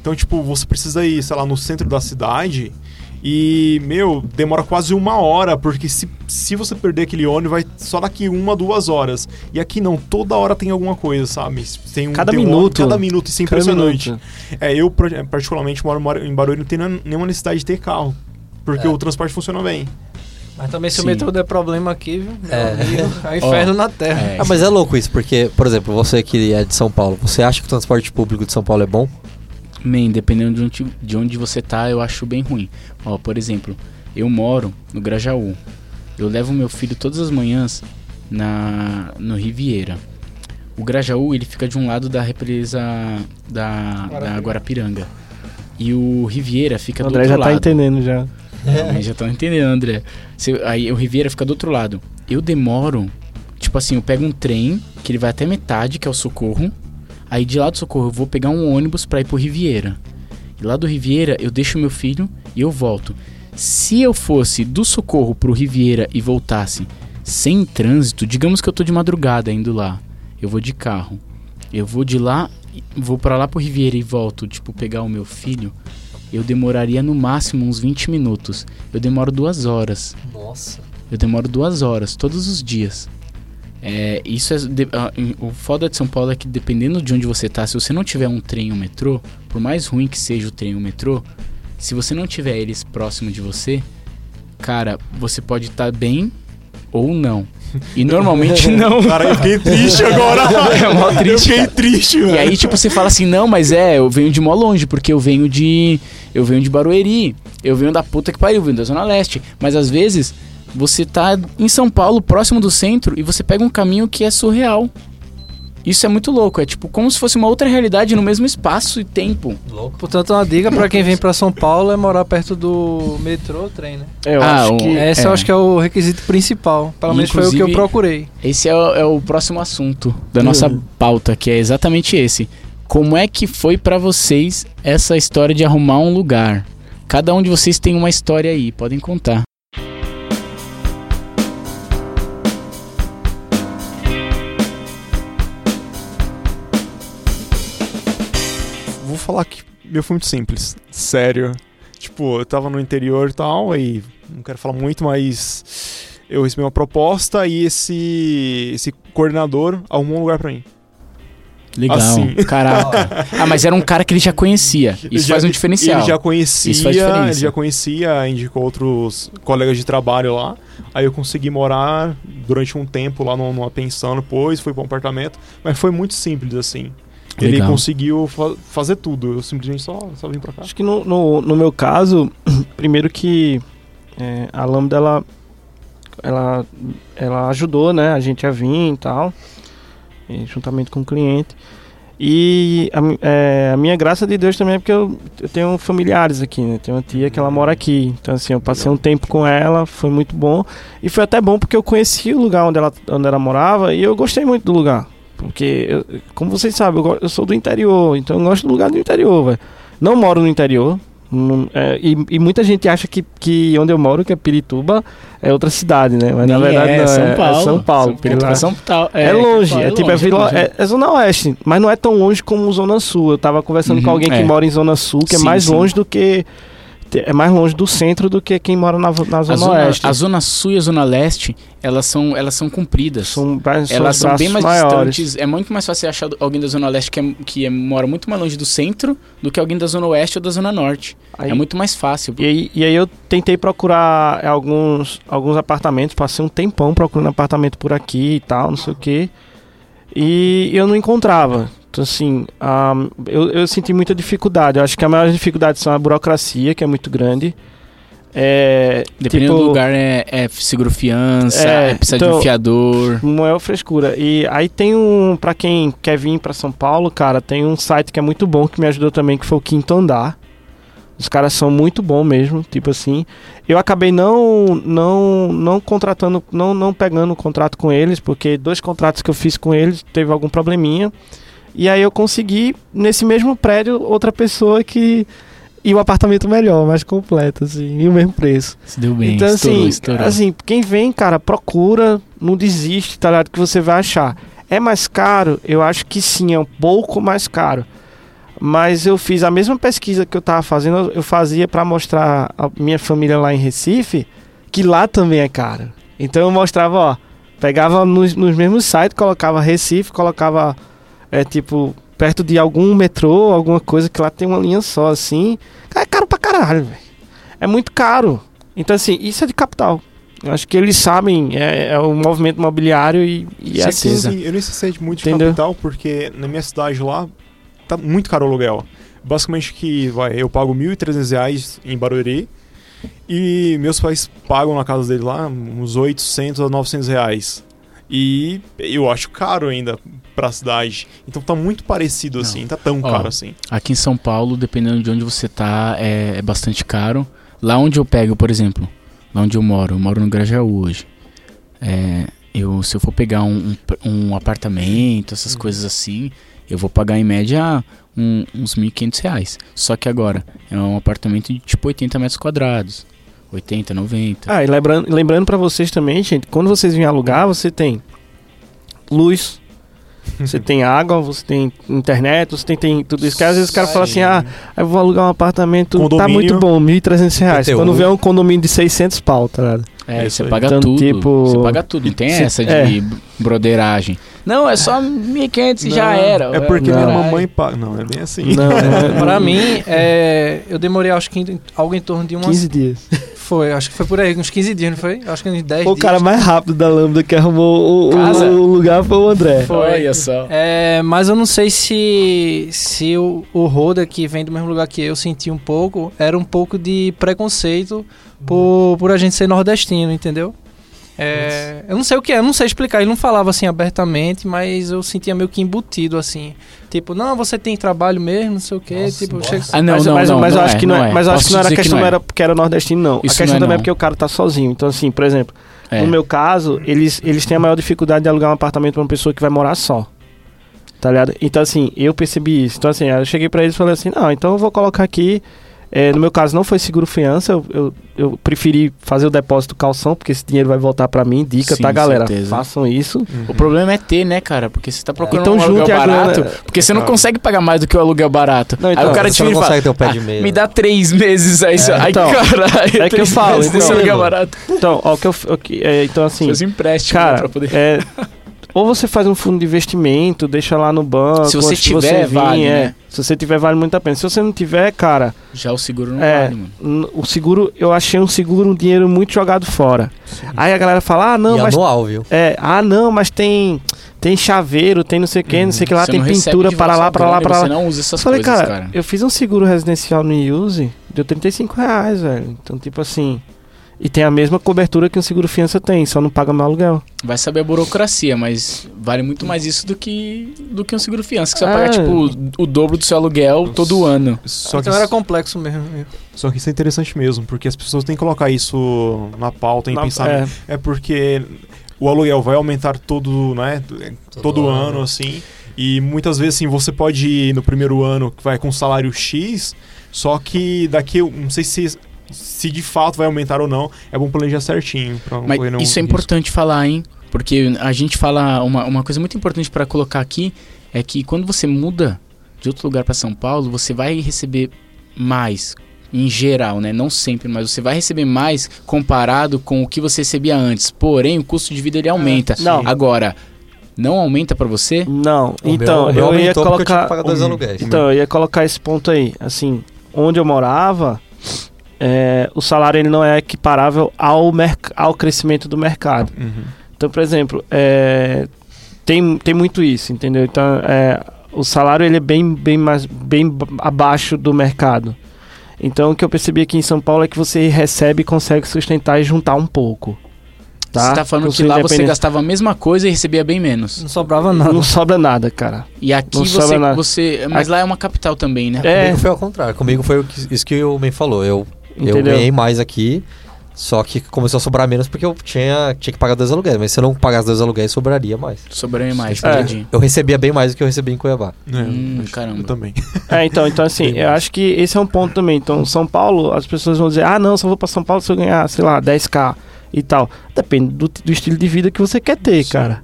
Então, tipo, você precisa ir, sei lá, no centro da cidade... E, meu, demora quase uma hora, porque se, se você perder aquele ônibus, vai só daqui uma, duas horas. E aqui não, toda hora tem alguma coisa, sabe? Tem um, Cada tem um minuto. ônibus- cada minuto, isso é Cada impressionante. minuto. É, eu particularmente moro moro em Barulho, não tenho nenhuma necessidade de ter carro. Porque É. o transporte funciona bem. Mas também se Sim. o metrô der problema aqui, viu? É. amigo, É o inferno na terra. É, Ah, mas é louco isso, porque, por exemplo, você que é de São Paulo, você acha que o transporte público de São Paulo é bom? Man, dependendo de onde, de onde você tá, eu acho bem ruim. Ó, por exemplo, eu moro no Grajaú. Eu levo meu filho todas as manhãs na no Riviera. O Grajaú, ele fica de um lado da represa da, da Guarapiranga. E o Riviera fica O do André outro já tá lado. entendendo já. É, já estão entendendo, André. Aí o Riviera fica do outro lado. Eu demoro, tipo assim, eu pego um trem que ele vai até metade, que é o Socorro. Aí de lá do Socorro eu vou pegar um ônibus pra ir pro Riviera. E lá do Riviera eu deixo meu filho e eu volto. Se eu fosse do Socorro pro Riviera e voltasse sem trânsito, digamos que eu tô de madrugada indo lá. Eu vou de carro. Eu vou de lá, vou pra lá pro Riviera e volto, tipo, pegar o meu filho. Eu demoraria no máximo uns 20 minutos. Eu demoro duas horas. Nossa. Eu demoro duas horas todos os dias. É, isso é. de- ah, em- o foda de São Paulo é que dependendo de onde você tá, se você não tiver um trem ou um metrô, por mais ruim que seja o trem ou o metrô, se você não tiver eles próximo de você, cara, você pode estar bem ou não. E normalmente não. Cara, eu fiquei triste agora. É mó Eu triste, fiquei cara. triste, velho. E aí, tipo, você fala assim, não, mas é, eu venho de mó longe, porque eu venho de. Eu venho de Barueri, eu venho da puta que pariu, eu venho da Zona Leste. Mas às vezes, você tá em São Paulo, próximo do centro, e você pega um caminho que é surreal. Isso é muito louco, é tipo como se fosse uma outra realidade no mesmo espaço e tempo. Louco. Portanto, uma dica pra quem vem pra São Paulo é morar perto do metrô ou trem, né? Eu Ah, acho que. Esse é. eu acho que é o requisito principal. Pelo menos foi o que eu procurei. Esse é, o- é o próximo assunto da nossa Uhum. pauta, que é exatamente esse. Como é que foi pra vocês essa história de arrumar um lugar? Cada um de vocês tem uma história aí, podem contar. Vou falar que meu foi muito simples. Sério. Tipo, eu tava no interior e tal, aí não quero falar muito, mas eu recebi uma proposta e esse esse coordenador arrumou um lugar pra mim. Legal. Assim. Caraca. Ah, mas era um cara que ele já conhecia. Isso já- faz um diferencial. Ele já conhecia, Isso faz diferença. ele já conhecia, indicou outros colegas de trabalho lá. Aí eu consegui morar durante um tempo lá numa, numa pensão depois, fui para um apartamento, mas foi muito simples assim. Ele Legal. conseguiu fa- fazer tudo, eu simplesmente só, só vim pra cá. Acho que no, no, no meu caso, primeiro que é, a Lambda ela, ela, ela ajudou né, a gente a vir e tal, e juntamente com o cliente. E a, é, a minha graça de Deus também é porque eu, eu tenho familiares aqui, né? Tenho uma tia que ela mora aqui. Então, assim, eu passei um tempo com ela, foi muito bom. E foi até bom porque eu conheci o lugar onde ela, onde ela morava e eu gostei muito do lugar. Porque, eu- como vocês sabem, eu, eu sou do interior, então eu gosto do lugar do interior, velho. Não moro no interior. não- é, e, e muita gente acha que, que onde eu moro, que é Pirituba, é outra cidade, né? Mas na verdade é, não, São é, Paulo. é São Paulo. Pirituba é São Paulo. é, longe, é, tipo, é, longe, Vila, é, é Zona Oeste, mas não é tão longe como Zona Sul. Eu tava conversando Uhum, com alguém que é. mora em Zona Sul, que é Sim, mais sim. longe do que. É mais longe do centro do que quem mora na, na Zona, zona, Oeste. a zona sul e a zona leste, elas são, elas são compridas. São, são elas são bem mais maiores. distantes. É muito mais fácil achar alguém da zona leste que, é- que é- mora muito mais longe do centro do que alguém da zona oeste ou da zona norte. Aí- É muito mais fácil. E aí, e aí eu tentei procurar alguns, alguns apartamentos, passei um tempão procurando apartamento por aqui e tal, não sei o que. E eu não encontrava. Então, assim, eu, eu senti muita dificuldade. Eu acho que a maior dificuldade são a burocracia, que é muito grande. É, Dependendo tipo, do lugar, é, é seguro fiança, É, é, precisa de então- um fiador. Não é frescura. E aí tem um, pra quem quer vir pra São Paulo, cara, tem um site que é muito bom que me ajudou também, que foi o Quinto Andar. Os caras são muito bons mesmo, tipo assim. Eu acabei não não não contratando, não não pegando o contrato com eles, porque dois contratos que eu fiz com eles teve algum probleminha. E aí eu consegui nesse mesmo prédio outra pessoa que e um apartamento melhor, mais completo assim, e o mesmo preço. Se deu bem, Então, estourou, assim, estourou. assim, quem vem, cara, procura, não desiste, tá ligado? Que você vai achar. É mais caro? Eu acho que sim, é um pouco mais caro. Mas eu fiz a mesma pesquisa que eu tava fazendo, eu fazia pra mostrar a minha família lá em Recife, que lá também é caro. Então eu mostrava, ó, pegava nos, nos mesmos sites, colocava Recife, colocava, é tipo, perto de algum metrô, alguma coisa que lá tem uma linha só, assim. É caro pra caralho, velho. É muito caro. Então, assim, isso é de capital. Eu acho que eles sabem, é, é o movimento imobiliário e, e é assim. Eu nem sei de muito de Entendeu? capital, porque na minha cidade lá tá muito caro o aluguel. Basicamente que vai, eu pago 1.300 reais em Barueri e meus pais pagam na casa dele lá uns 800 a 900 reais. E eu acho caro ainda pra cidade. Então tá muito parecido Não. assim, tá tão Ó, caro assim. Aqui em São Paulo, dependendo de onde você tá, é, é bastante caro. Lá onde eu pego, por exemplo, lá onde eu moro, eu moro no Grajaú hoje. É, eu, se eu for pegar um, um, um apartamento, essas Uhum. coisas assim, eu vou pagar em média um- uns 1.500 reais. Só que agora, é um apartamento de tipo 80 metros quadrados. 80, 90. Ah, e lembrando, lembrando para vocês também, gente, quando vocês vêm alugar, você tem luz, você tem água, você tem internet, você tem, tem tudo isso. Que às vezes o cara fala assim, ah, eu vou alugar um apartamento, tá Condomínio. muito bom, 1.300 reais. PTU. Quando vê um condomínio de 600 pau, tá ligado? É, isso você aí. paga Então, tudo. tipo, Você paga tudo. Não tem se- essa de é. broderagem. Não, é só 1.500 e já era. É porque Não. minha mamãe paga. Não, é bem assim. Não, não, Pra mim, é, eu demorei acho que algo em torno de umas. 15 dias. Foi, acho que foi por aí, uns 15 dias, não foi? Acho que uns 10 O dias. cara mais rápido da Lambda que arrumou o, o- o lugar foi o André. Olha só. É, mas eu não sei se, se o, o Roda, que vem do mesmo lugar que eu, senti um pouco, era um pouco de preconceito por, por a gente ser nordestino, entendeu? É, eu não sei o que é, eu não sei explicar. Ele não falava assim abertamente, mas eu sentia meio que embutido assim. Tipo, não, você tem trabalho mesmo, não sei o que. Nossa, tipo, chega- Ah, não, mas, não, mas, não, mas não eu acho é, que não, é. Mas eu acho que não era questão, não não é. era porque era nordestino, não. Isso a questão não é, também é porque o cara tá sozinho. Então, assim, por exemplo, É. no meu caso, eles, eles têm a maior dificuldade de alugar um apartamento pra uma pessoa que vai morar só. Tá ligado? Então, assim, eu percebi isso. Então, assim, eu cheguei pra eles e falei assim: não, então eu vou colocar aqui. É, no meu caso, não foi seguro fiança. Eu, eu, eu preferi fazer o depósito calção, porque esse dinheiro vai voltar pra mim. Dica, Sim, tá, galera? certeza. Façam isso. O problema é ter, né, cara? Porque você tá procurando Então, um aluguel barato, grana- porque você não Claro. consegue pagar mais do que o aluguel barato. Não, então, aí o cara te vira e fala, "Ah, me dá três meses aí. só." É, Ai, então, caralho. é que eu falo, então, aluguel barato. Então, ó, o que eu. o que- é, então, assim. Seus empréstimos né, Cara, pra poder... é, ou você faz um fundo de investimento, deixa lá no banco. Se você tiver, vir, vale, é. né? Se você tiver, vale muito a pena. Se você não tiver, cara, Já o seguro não É. vale, mano. o seguro, eu achei um seguro um dinheiro muito jogado fora. Aí a galera fala, ah, não, e mas. anual, viu? É, ah, não, mas tem. Tem chaveiro, tem não sei o que, não sei o que lá, Você tem pintura para lá, para lá, para lá. Você não usa essas Eu falei, coisas, cara, cara. eu fiz um seguro residencial no Use, deu 35 reais, velho. Então, tipo assim, E tem a mesma cobertura que um seguro fiança tem, só não paga meu aluguel. Vai saber a burocracia, mas vale muito mais isso do que, do que um seguro fiança, que você vai É. pagar, tipo, o dobro do seu aluguel todo ano. Só que, Então era complexo mesmo. só que isso é interessante mesmo, porque as pessoas têm que colocar isso na pauta, em Na- pensar. é, É porque o aluguel vai aumentar todo, né, todo, ano, assim. E muitas vezes, assim, você pode ir no primeiro ano que vai com salário X, só que daqui, eu não sei se, se de fato vai aumentar ou não, é bom planejar certinho. Pra Mas isso é risco. importante falar, hein? Porque a gente fala. Uma, uma coisa muito importante para colocar aqui é que quando você muda de outro lugar para São Paulo, você vai receber mais. Em geral, né? Não sempre, mas você vai receber mais comparado com o que você recebia antes. Porém, o custo de vida ele aumenta. Não. Agora, não aumenta para você? Não, O meu- então o meu eu ia eu colocar. que pagar dois um- aluguéis. Então, eu ia colocar esse ponto aí. Assim, onde eu morava, é, o salário ele não é equiparável ao, ao crescimento do mercado. Uhum. Então, por exemplo, é, tem, tem muito isso, entendeu? Então, é, o salário ele é bem, bem, mais, bem abaixo do mercado. Então, o que eu percebi aqui em São Paulo é que você recebe e consegue sustentar e juntar um pouco. Tá? Você tá falando Com que lá você gastava a mesma coisa e recebia bem menos. Não sobrava nada. Não sobra nada, cara. E aqui Não você, sobra nada. você. Mas lá é uma capital também, né? É. Comigo foi ao contrário. Comigo foi o que- isso que o Ben falou. Eu, eu Entendeu? ganhei mais aqui, só que começou a sobrar menos porque eu tinha, tinha que pagar dois aluguéis. Mas se eu não pagasse dois aluguéis, sobraria mais. Sobrou mais, É. entendi. Eu recebia bem mais do que eu recebi em Cuiabá. É, Hum, acho- caramba. Eu também. É, então, então assim, eu acho que esse é um ponto também. Então, São Paulo, as pessoas vão dizer, ah, não, só vou pra São Paulo se eu ganhar, sei lá, 10k e tal. Depende do, do estilo de vida que você quer ter, cara.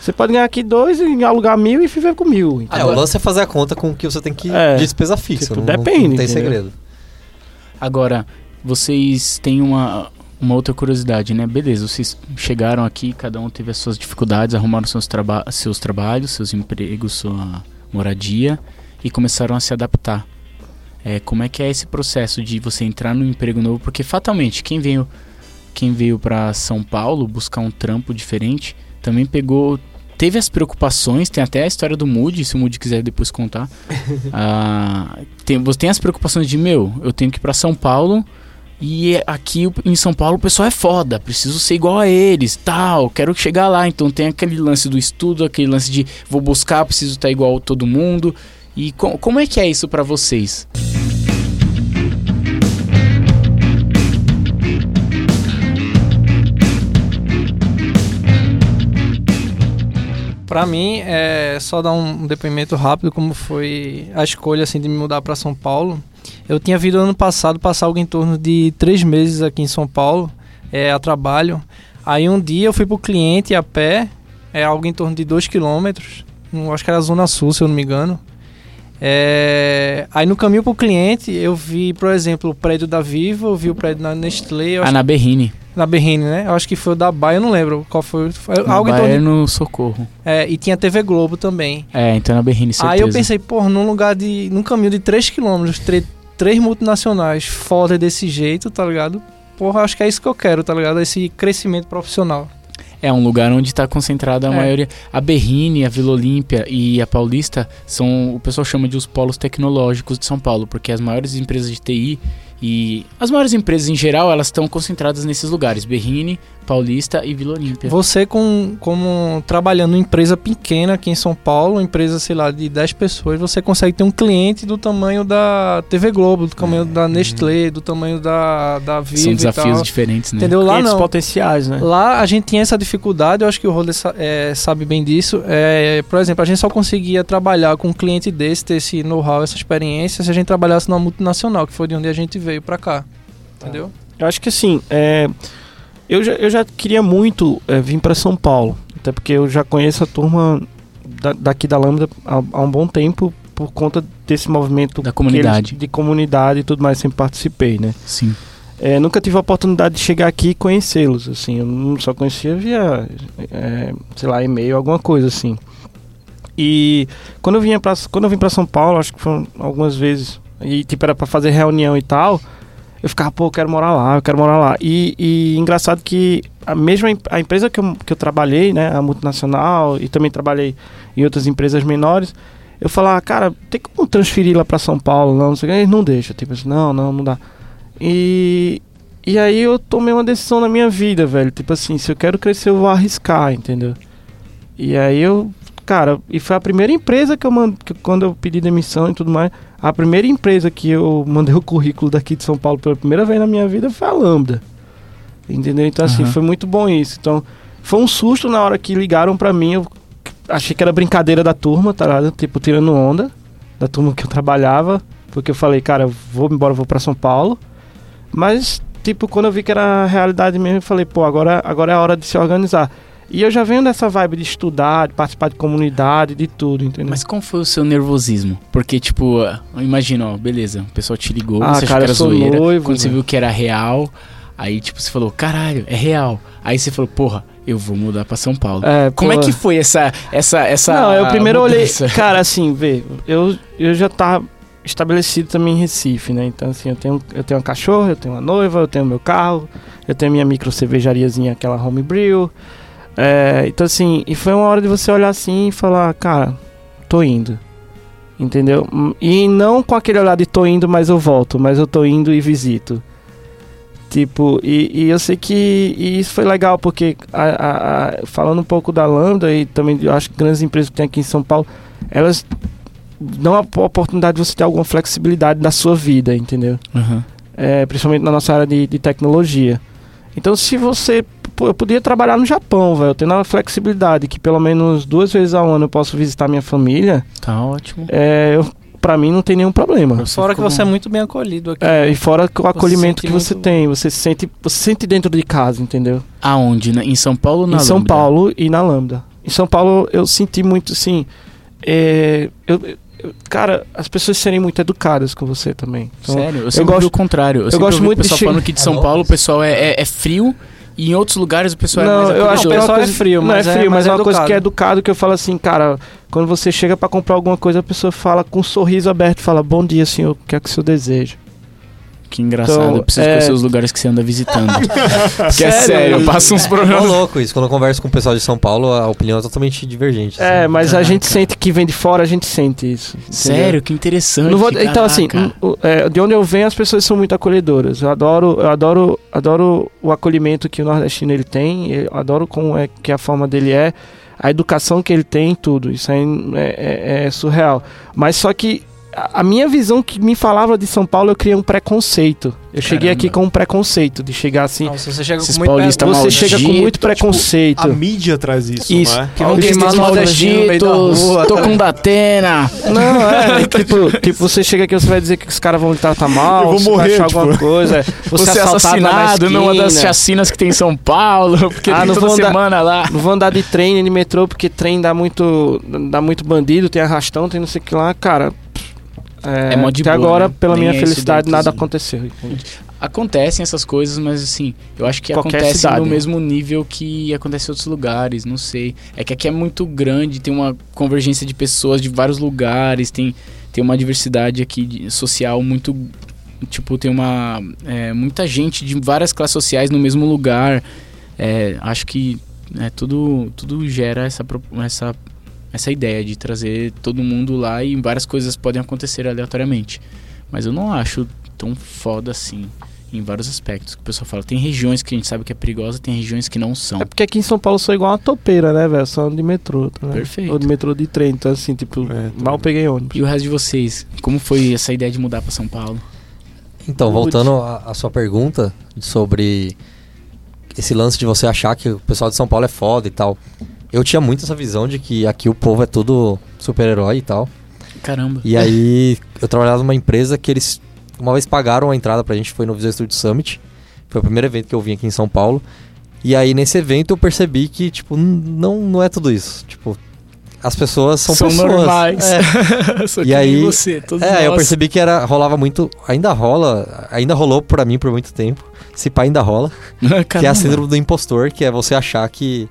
Você pode ganhar aqui dois e alugar mil e viver com mil. É, entendeu? o lance é fazer a conta com o que você tem que É. de despesa fixa. Tipo, não, depende, não tem entendeu? segredo. Agora, vocês têm uma, uma outra curiosidade, né? Beleza, vocês chegaram aqui, cada um teve as suas dificuldades, arrumaram seus, traba seus trabalhos, seus empregos, sua moradia e começaram a se adaptar. É, como é que é esse processo de você entrar num emprego novo? Porque fatalmente, quem veio, quem veio para São Paulo buscar um trampo diferente também pegou. Teve as preocupações, tem até a história do Moody, se o Moody quiser depois contar. Ah, tem, você tem as preocupações de, meu, eu tenho que ir pra São Paulo e aqui em São Paulo o pessoal é foda, preciso ser igual a eles, tal, quero chegar lá. Então tem aquele lance do estudo, aquele lance de vou buscar, preciso estar igual a todo mundo. E co- como é que é isso pra vocês? Pra mim, é só dar um depoimento rápido como foi a escolha assim de me mudar pra São Paulo. Eu tinha vindo ano passado passar algo em torno de três meses aqui em São Paulo, é, a trabalho. Aí um dia eu fui pro cliente a pé, é algo em torno de dois quilômetros. Acho que era Zona Sul, se eu não me engano. É, aí no caminho pro cliente eu vi, por exemplo, o prédio da Vivo, eu vi o prédio da Nestlé, Ah, na Berrine, na Berrine, né? Eu acho que foi o da Baia, eu não lembro qual foi. foi na algo em torno Baia no Socorro. é, e tinha TV Globo também. É, então na Berrine, certeza. Aí eu pensei, porra, num lugar de. num caminho de 3km, três multinacionais foda desse jeito, tá ligado? Porra, acho que é isso que eu quero, tá ligado? Esse crescimento profissional. É um lugar onde está concentrada a É. maioria. A Berrine, a Vila Olímpia e a Paulista são o pessoal chama de os polos tecnológicos de São Paulo, porque as maiores empresas de TI e as maiores empresas em geral elas estão concentradas nesses lugares: Berrine, Paulista e Vila Olímpia. Você, com, como trabalhando em empresa pequena aqui em São Paulo, uma empresa, sei lá, de 10 pessoas, você consegue ter um cliente do tamanho da TV Globo, do tamanho da Nestlé, do tamanho da, da Vivo São e desafios tal. diferentes, né? Entendeu? Lá Clientes não. potenciais, né? Lá a gente tinha essa dificuldade, eu acho que o Roller sa- é, sabe bem disso. É, por exemplo, a gente só conseguia trabalhar com um cliente desse, ter esse know-how, essa experiência, se a gente trabalhasse numa multinacional, que foi de onde a gente veio pra cá. Entendeu? Eu acho que assim, é, eu, já, eu já queria muito é, vir para São Paulo, até porque eu já conheço a turma da- daqui da Lambda há, há um bom tempo por conta desse movimento Da comunidade. eles- de comunidade e tudo mais, sempre participei, né? Sim. É, nunca tive a oportunidade de chegar aqui e conhecê-los, assim, eu só conhecia via, é, sei lá, e-mail, alguma coisa assim. E quando eu, vinha pra, quando eu vim para São Paulo, acho que foram algumas vezes, e tipo, era para fazer reunião e tal, eu ficava, pô, eu quero morar lá, eu quero morar lá. E, e engraçado que a mesma a empresa que eu, que eu trabalhei, né, a multinacional, e também trabalhei em outras empresas menores, eu falava, cara, tem como transferir lá para São Paulo? Não, não sei o que, eles não deixam, tipo assim, não, não, não dá. E, E aí eu tomei uma decisão na minha vida, velho. Tipo assim, se eu quero crescer, eu vou arriscar, entendeu? E aí eu, cara, e foi a primeira empresa que eu mandei, quando eu pedi demissão e tudo mais, a primeira empresa que eu mandei o currículo daqui de São Paulo pela primeira vez na minha vida foi a Lambda. Entendeu? Então, assim, Aham. foi muito bom isso. Então, foi um susto na hora que ligaram pra mim. Eu achei que era brincadeira da turma, tá ligado? Tipo, tirando onda da turma que eu trabalhava. Porque eu falei, cara, eu vou embora, vou pra São Paulo. Mas, tipo, quando eu vi que era a realidade mesmo, eu falei, pô, agora, agora é a hora de se organizar. E eu já venho dessa vibe de estudar, de participar de comunidade, de tudo, entendeu? Mas como foi o seu nervosismo? Porque, tipo, imagina, ó, beleza, o pessoal te ligou, Ah, você achou cara, que era zoeira. noivo, quando você viu que era real, aí, tipo, você falou, caralho, é real. Aí você falou, porra, eu vou mudar pra São Paulo. É, Como pô, é que foi essa, essa, essa Não, eu primeiro olhei. mudança? Cara, assim, vê, eu, eu já tava estabelecido também em Recife, né? Então, assim, eu tenho, eu tenho uma cachorra, eu tenho uma noiva, eu tenho meu carro, eu tenho minha micro cervejariazinha, aquela homebrew. É, então, assim, e foi uma hora de você olhar assim e falar, cara, tô indo. Entendeu? Hum, E não com aquele olhar de tô indo, mas eu volto, mas eu tô indo e visito. Tipo, e, e eu sei que isso foi legal, porque a- a- a- falando um pouco da Lambda e também eu acho que grandes empresas que tem aqui em São Paulo, elas dão a oportunidade de você ter alguma flexibilidade na sua vida, entendeu? Uhum. É, principalmente na nossa área de, de tecnologia. Então, se você. Pô, eu podia trabalhar no Japão, velho, tendo a flexibilidade que pelo menos duas vezes ao ano eu posso visitar minha família, Tá ótimo. é, eu, pra mim não tem nenhum problema. Fora que você é bom. muito bem acolhido aqui. É, e fora que o acolhimento que você muito- tem, você se sente, você se sente dentro de casa, entendeu? Aonde? Na- em São Paulo ou na em São Lambda? Paulo e na Lambda. Em São Paulo eu senti muito assim. é, eu, eu- cara, as pessoas serem muito educadas com você também. Então, Sério? Eu sempre gosto- o contrário. Eu, eu gosto muito o de pessoal che- falando que de É São louco Paulo o pessoal é, é, é frio e em outros lugares o pessoal é não, mais eu acho que o é uma pessoal é coisa, frio, não mas é é- frio, mas mas é é uma coisa que é educado. que eu falo assim, cara, quando você chega pra comprar alguma coisa, a pessoa fala com um sorriso aberto, fala: "Bom dia, senhor, o que é que o senhor deseja?" Que engraçado. Então, eu preciso é- conhecer os lugares que você anda visitando. que é Sério? eu passo uns É programas. louco isso. Quando eu converso com o pessoal de São Paulo, a opinião é totalmente divergente. É, assim. mas a Caraca. gente sente que vem de fora, a gente sente isso. entendeu? Sério, que interessante. Não vou- então assim, é, de onde eu venho as pessoas são muito acolhedoras. Eu adoro, eu adoro, adoro o acolhimento que o nordestino ele tem. Eu adoro como é que a forma dele é, a educação que ele tem, tudo. Isso aí é, é- é surreal. Mas só que a, minha visão que me falava de São Paulo, eu criei um preconceito. Eu cheguei Caramba. aqui com um preconceito de chegar assim. Nossa, você chega com muito paulistas você maldito, chega com muito preconceito. A mídia traz isso, Isso. não é? Que vão queimar no nordestino no meio da malditos, rua. tô tá com Datena. Não, é, tipo, tipo, você chega aqui, você vai dizer que os caras vão lhe tratar mal, Eu vou você vai morrer, achar tipo. alguma coisa. é, Você, Você é assassinado numa das chacinas que tem em São Paulo, porque Ah, tem não toda andar- semana lá. Não vou andar de trem nem de metrô, porque trem dá muito, dá muito bandido, tem arrastão, tem não sei o que lá, cara. É, É mó de até boa, agora, né? pela Nem minha é felicidade, nada aconteceu. Acontecem essas coisas, mas assim, eu acho que Qualquer acontece cidade. no mesmo nível que acontece em outros lugares, não sei. É que aqui é muito grande, tem uma convergência de pessoas de vários lugares, tem, tem uma diversidade aqui de- social muito. Tipo, tem uma. é, muita gente de várias classes sociais no mesmo lugar. É, acho que é, tudo, tudo gera essa, essa, essa ideia de trazer todo mundo lá e várias coisas podem acontecer aleatoriamente. Mas eu não acho tão foda assim em vários aspectos. Que o pessoal fala, tem regiões que a gente sabe que é perigosa, tem regiões que não são. É porque aqui em São Paulo eu sou igual uma topeira, né, velho? Só ando de metrô. Tá, né? Perfeito. Ou de metrô de trem, então assim, tipo, É, tá. mal peguei ônibus. E o resto de vocês, como foi essa ideia de mudar pra São Paulo? Então, voltando à à sua pergunta sobre esse lance de você achar que o pessoal de São Paulo é foda e tal. Eu tinha muito essa visão de que aqui o povo é tudo super-herói e tal. Caramba. E aí eu trabalhava numa empresa que eles uma vez pagaram a entrada pra gente, foi no Visual Studio Summit. Foi o primeiro evento que eu vim aqui em São Paulo. E aí nesse evento eu percebi que, tipo, não, não é tudo isso. Tipo, as pessoas são, pessoas. normais. É. Sou E aí- você, todos É, eu nós. percebi que era, rolava muito. Ainda rola, ainda rolou pra mim por muito tempo. Se pá, ainda rola. Que é a síndrome do impostor, que é você achar que.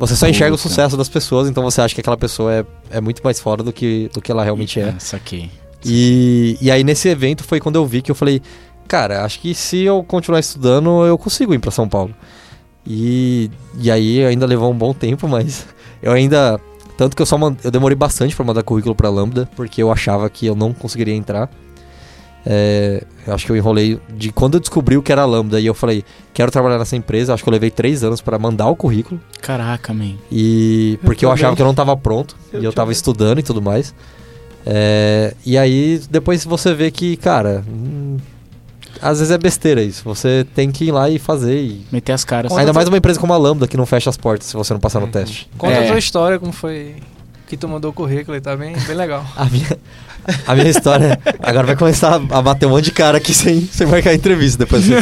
Você só enxerga o sucesso das pessoas, então você acha que aquela pessoa é, é muito mais fora do que, do que ela realmente é. Saquei. E, e aí nesse evento foi quando eu vi que eu falei, cara, acho que se eu continuar estudando, eu consigo ir pra São Paulo. E, e aí ainda levou um bom tempo, mas eu ainda. Tanto que eu só man- eu demorei bastante pra mandar currículo pra Lambda, porque eu achava que eu não conseguiria entrar. É, eu acho que eu enrolei de quando eu descobri o que era Lambda e eu falei, quero trabalhar nessa empresa. Acho que eu levei três anos pra mandar o currículo. Caraca, man. E porque eu, achava que eu não tava pronto Eu e eu tava também. estudando e tudo mais. É, e aí depois você vê que, cara, hum, às vezes é besteira isso. Você tem que ir lá e fazer. e- Meter as caras. Ainda mais uma empresa como a Lambda que não fecha as portas se você não passar no teste. Conta É. a tua história, como foi que tu mandou o currículo e tá bem, bem legal. A minha, a minha história agora vai começar a bater um monte de cara aqui sem, sem marcar a entrevista depois.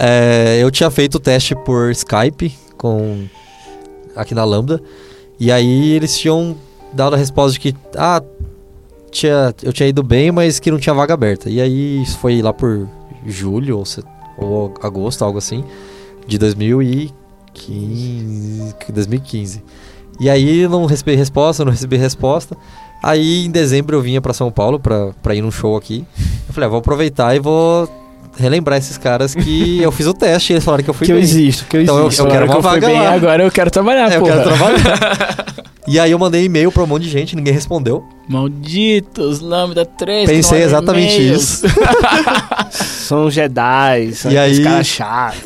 É, eu tinha feito o teste por Skype com aqui na Lambda e aí eles tinham dado a resposta de que ah tinha, eu tinha ido bem, mas que não tinha vaga aberta. E aí isso foi lá por julho ou, se- ou agosto, algo assim, de 2015, 2015. E aí não recebi resposta, não recebi resposta. Aí em dezembro eu vinha pra São Paulo pra ir num show aqui. Eu falei, ah, vou aproveitar e vou relembrar esses caras que eu fiz o teste e eles falaram que eu fui que eu bem. existo, que eu Então eu- existo. eu quero Agora uma que eu fui vaga bem, lá. agora eu quero trabalhar, É, eu porra. quero trabalhar. e aí eu mandei e-mail pra um monte de gente, ninguém respondeu. Malditos, Lambda 3. Pensei exatamente isso. São Jedi, são E aí- caras chatos.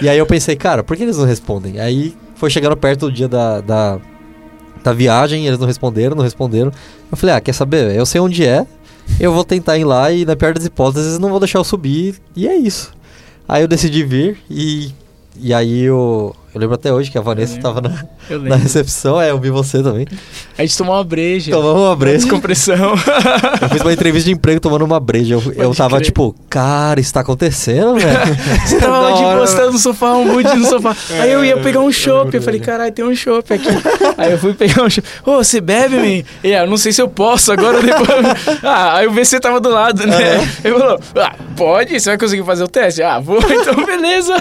E aí eu pensei, cara, por que eles não respondem? Aí foi chegando perto do dia da, da, da viagem, eles não responderam, não responderam. Eu falei, ah, quer saber? Eu sei onde é, eu vou tentar ir lá e na pior das hipóteses não vão deixar eu subir e é isso. Aí eu decidi vir e, e aí eu, eu lembro até hoje que a Vanessa lembro. tava na, Eu na recepção, é, eu vi você também. A gente tomou uma breja. Tomamos uma breja. Descompressão. Eu fiz uma entrevista de emprego tomando uma breja. Eu, eu tava crer. tipo, cara, isso tá acontecendo, velho? Você tava lá de hora, postando no sofá, um mood no sofá. Aí eu ia pegar um chopp. Eu falei, caralho, tem um chopp aqui. Aí eu fui pegar um chopp. Ô, você bebe, man? E eu não sei se eu posso agora ou depois. Ah, aí o VC tava do lado, né? Ele falou, ah, pode? Você vai conseguir fazer o teste? Ah, vou, então beleza.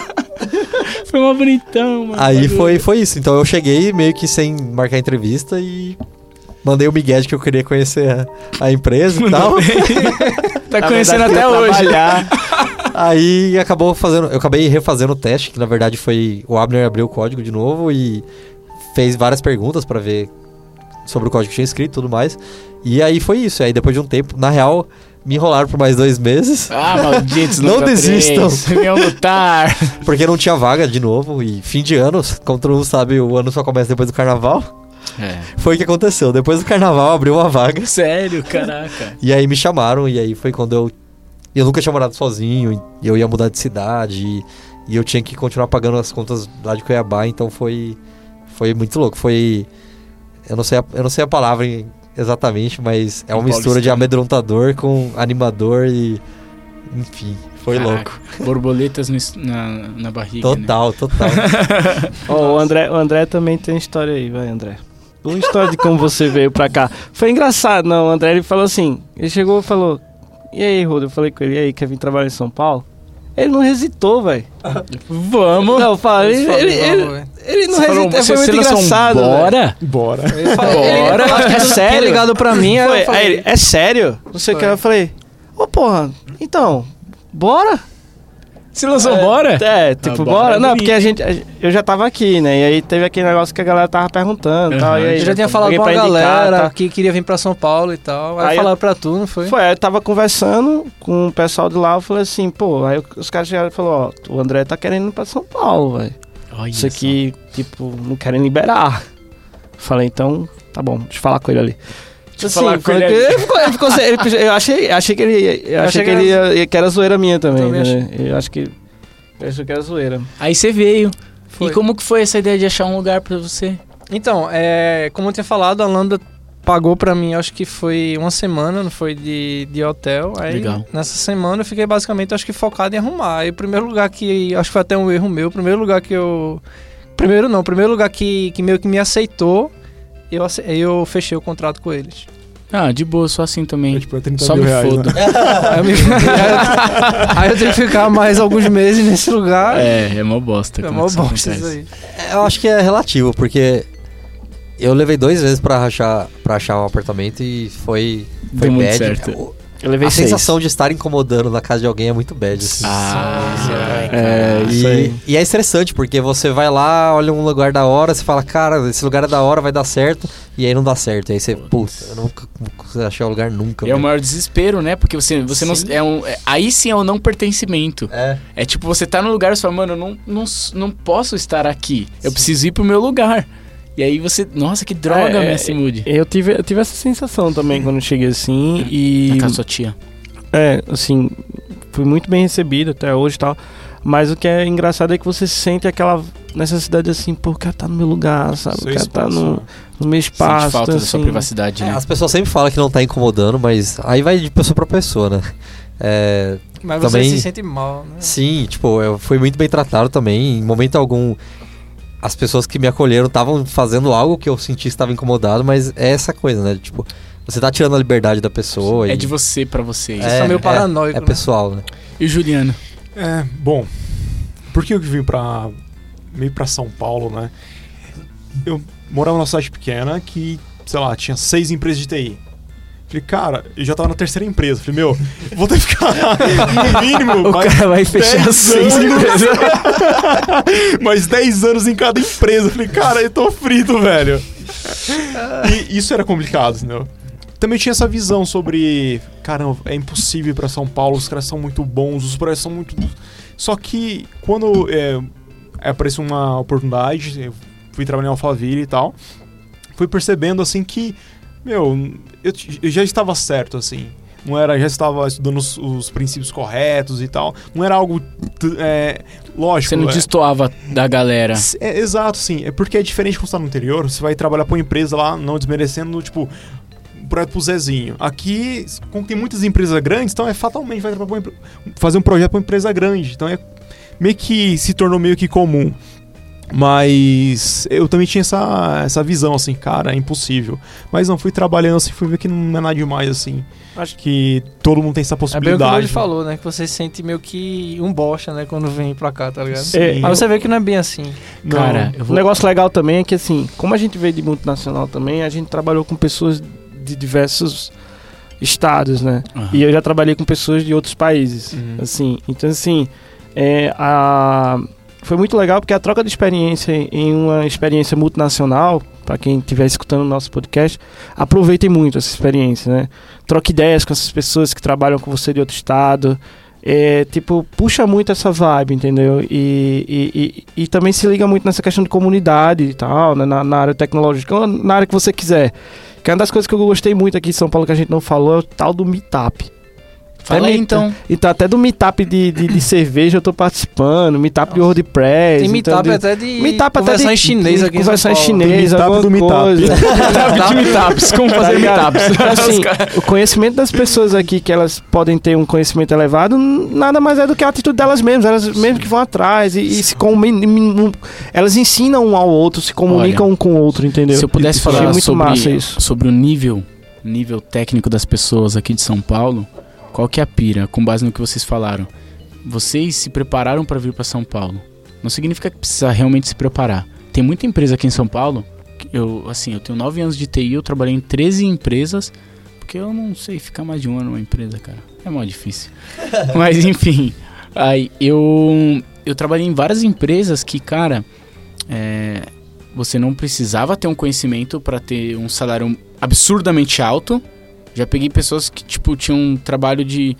Foi uma bonitão, mano. Aí foi, foi isso. Então eu cheguei meio que sem marcar entrevista e mandei o Miguel que eu queria conhecer a, a empresa e tal. Tá conhecendo verdade, até hoje. Aí acabou fazendo. Eu acabei refazendo o teste, que na verdade foi. O Abner abriu o código de novo e fez várias perguntas pra ver sobre o código que tinha escrito e tudo mais. E aí foi isso. Aí depois de um tempo, na real, me enrolaram por mais dois meses. Ah, malditos. Não desistam. Venham lutar. Porque não tinha vaga de novo. E fim de ano, como todo mundo sabe, o ano só começa depois do carnaval. É. Foi o que aconteceu. Depois do carnaval abriu uma vaga. Sério, caraca. E aí me chamaram, e aí foi quando eu. Eu nunca tinha morado sozinho, e eu ia mudar de cidade, e, e eu tinha que continuar pagando as contas lá de Cuiabá, então foi. Foi muito louco. Foi. Eu não sei a, eu não sei a palavra em- exatamente, mas é uma Um mistura de amedrontador com animador e. Enfim, foi Caraca, louco. Borboletas no na, na barriga. né? Total, total. Ó, o, André, o André também tem história aí, vai, André. Uma história de como você veio pra cá. Foi engraçado, não. O André ele falou assim: ele chegou e falou: E aí, Rodo? Eu falei com ele: E aí, quer vir trabalhar em São Paulo? Ele não hesitou, velho. Vamos. Não, fala, ele, Eles ele, ele, "Vamos, velho." Ele não hesitou. você- Foi muito engraçado. velho. Bora? Bora. Ele falou, Bora. ele- eu É sério? ligado pra mim, aí Foi, eu falei, ele, é sério? Não sei o que. Eu falei: Ô, porra, então, bora? Você lançou É, bora? É, tipo, bora bora. é Não, porque a gente. a- Eu já tava aqui, né? E aí teve aquele negócio que a galera tava perguntando e tal. E aí eu já tinha falado com a indicar, galera tá? que queria vir pra São Paulo e tal. Aí, Aí eu- falaram pra tu, não foi? Foi, aí eu tava conversando com o pessoal de lá, eu falei assim, pô, aí os caras chegaram e falaram, ó, o André tá querendo ir pra São Paulo, velho. Olha Isso aqui, tipo, não querem liberar. Falei, então, tá bom, deixa eu falar com ele ali. Deixa eu Assim, falar com foi ele ele ficou- ele ficou sem- ele- eu achei, achei que ele, eu achei que ele ia- que era zoeira minha também, Também né? Eu acho que eu achei que era zoeira. Aí você veio. Foi. E como que foi essa ideia de achar um lugar pra você? Então, é, como eu tinha falado, a Lambda pagou pra mim, acho que foi uma semana, não foi de, de hotel. Aí Legal. nessa semana eu fiquei basicamente, acho que focado em arrumar. Aí o primeiro lugar que, acho que foi até um erro meu, o primeiro lugar que eu... Primeiro não, o primeiro lugar que, que meio que me aceitou, eu, eu fechei o contrato com eles. Ah, de boa, só assim também. É, tipo, é 30 Só mil me reais, foda. né? Aí eu, me- aí eu tive que ficar mais alguns meses nesse lugar. É, é mó bosta. É mó bosta isso aí. Eu acho que é relativo, porque eu levei dois vezes pra achar, pra achar um apartamento e foi, foi Deu muito bad. certo. Eu levei A seis. sensação de estar incomodando na casa de alguém é muito bad. assim. Ah, É, isso E, aí. e é estressante, porque você vai lá, olha um lugar da hora, você fala, cara, esse lugar é da hora, vai dar certo, e aí não dá certo. E aí você, putz, eu nunca vou achar o lugar nunca. É o velho. maior desespero, né? Porque você, você não. Sim. É um, é- aí sim é o não pertencimento. É. É tipo, você tá no lugar e você fala, mano, eu não, não, não posso estar aqui. Eu preciso ir pro meu lugar. E aí você. Nossa, que droga, É, Messi Moody. Eu tive, eu tive essa sensação também quando eu cheguei assim. E. Na casa sua tia. É, assim, fui muito bem recebido até hoje e tal. Mas o que é engraçado é que você sente aquela necessidade assim, pô, eu quero estar no meu lugar, sabe? Eu Seu quero estar espaço, no, no meu espaço. Sente falta então, da sua assim, privacidade, É, né? as pessoas sempre falam que não tá incomodando, mas aí vai de pessoa pra pessoa, né? É, Mas Também- você se sente mal, né? sim, tipo, eu fui muito bem tratado também. Em momento algum, as pessoas que me acolheram estavam fazendo algo que eu senti que estava incomodado, mas é essa coisa, né? Tipo, você tá tirando a liberdade da pessoa. É e- de você pra você. É, isso. Você tá meio paranoico, É né? pessoal, né? E o Juliano? É, bom. Por que eu vim pra. meio pra São Paulo, né? Eu morava numa cidade pequena que, sei lá, tinha seis empresas de TI. Falei, cara, eu já tava na terceira empresa. Falei, meu, vou ter que ficar no mínimo O cara vai fechar 10 seis empresas. mais 10 anos em cada empresa. Falei, cara, eu tô frito, velho. E isso era complicado, entendeu? Também tinha essa visão sobre, caramba, é impossível ir pra São Paulo, os caras são muito bons, os projetos são muito. Só que quando é, apareceu uma oportunidade, eu fui trabalhar em Alphaville e tal, fui percebendo assim que, meu, eu, eu já estava certo, assim. Não era, já estava estudando os, os princípios corretos e tal. Não era algo é, lógico. Você não é- destoava da galera. é, exato, sim. É porque é diferente quando você tá no interior, você vai trabalhar pra uma empresa lá, não desmerecendo, tipo, um projeto pro Zezinho. Aqui, como tem muitas empresas grandes, então é fatalmente vai fazer um projeto pra uma empresa grande. Então é meio que se tornou meio que comum. Mas eu também tinha essa, essa visão, assim, cara, é impossível. Mas não, fui trabalhando assim, fui ver que não é nada demais, assim. Acho Que todo mundo tem essa É bem o que o possibilidade. Lodi falou, né? Que você se sente meio que um bosta, né? Quando vem pra cá, tá ligado? Sim. Mas você vê que não é bem assim. Não. Cara, eu Um vou. negócio legal também é que, assim, como a gente veio de multinacional também, a gente trabalhou com pessoas de diversos estados, né? Aham. E eu já trabalhei com pessoas de outros países, Uhum. assim. Então, assim, é, a... foi muito legal porque a troca de experiência em uma experiência multinacional, para quem estiver escutando o nosso podcast, aproveitem muito essa experiência, né? Troque ideias com essas pessoas que trabalham com você de outro estado. É, tipo, puxa muito essa vibe, entendeu? E, e, e, e também se liga muito nessa questão de comunidade e tal, né? na, na área tecnológica, na área que você quiser. Que é uma das coisas que eu gostei muito aqui em São Paulo que a gente não falou é o tal do Meetup. Fala aí, então. Então, até do meetup de, de, de cerveja eu tô participando, meetup de WordPress. Tem então, meetup de- até de meetup até conversar de- em chinês aqui em São Conversar em chinês, meetup do meetup. Meetup de meetups. Como fazer Tá ligado? meetups. Então, assim, o conhecimento das pessoas aqui, que elas podem ter um conhecimento elevado, nada mais é do que a atitude delas mesmas. Elas mesmas que vão atrás e, e se comunicam. Elas ensinam um ao outro, se comunicam um com o outro, entendeu? Se eu pudesse Achei falar muito massa sobre, isso. sobre o nível, nível técnico das pessoas aqui de São Paulo, qual que é a pira, com base no que vocês falaram? Vocês se prepararam para vir para São Paulo. Não significa que precisa realmente se preparar. Tem muita empresa aqui em São Paulo. Eu, assim, eu tenho 9 anos de TI, eu trabalhei em 13 empresas, porque eu não sei ficar mais de um ano numa empresa, cara. É mó difícil. Mas enfim, aí eu eu trabalhei em várias empresas que, cara, é, você não precisava ter um conhecimento para ter um salário absurdamente alto. Já peguei pessoas que, tipo, tinham um trabalho de,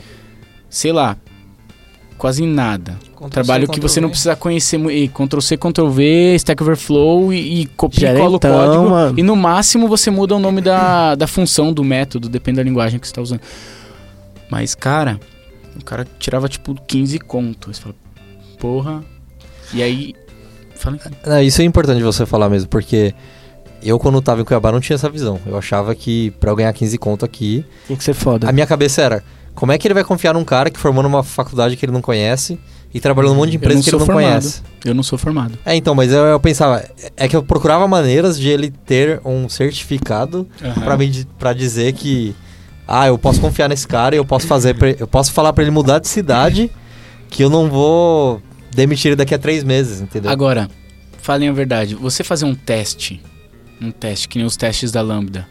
sei lá, quase nada. Ctrl+C, trabalho que você não precisa conhecer mu- e Ctrl-C, Ctrl-V, Stack Overflow e, e copia e cola o Gerentão, código. mano. E no máximo você muda o nome da, da função, do método, depende da linguagem que você está usando. Mas, cara, o cara tirava, tipo, 15 contos. Você fala, porra. E aí... Fala. É, isso é importante você falar mesmo, porque eu, quando tava em Cuiabá, não tinha essa visão. Eu achava que pra eu ganhar 15 conto aqui, Tem que ser foda. a minha cabeça era: como é que ele vai confiar num cara que formou numa faculdade que ele não conhece e trabalhou num monte de empresa que ele não formado. conhece? Eu não sou formado. É, então, mas eu, eu pensava, é que eu procurava maneiras de ele ter um certificado pra, me, di- pra dizer que, ah, eu posso confiar nesse cara e eu posso fazer, pra- eu posso falar pra ele mudar de cidade que eu não vou demitir ele daqui a três meses, entendeu? Agora, falem a verdade. Você fazer um teste, um teste que nem os testes da Lambda,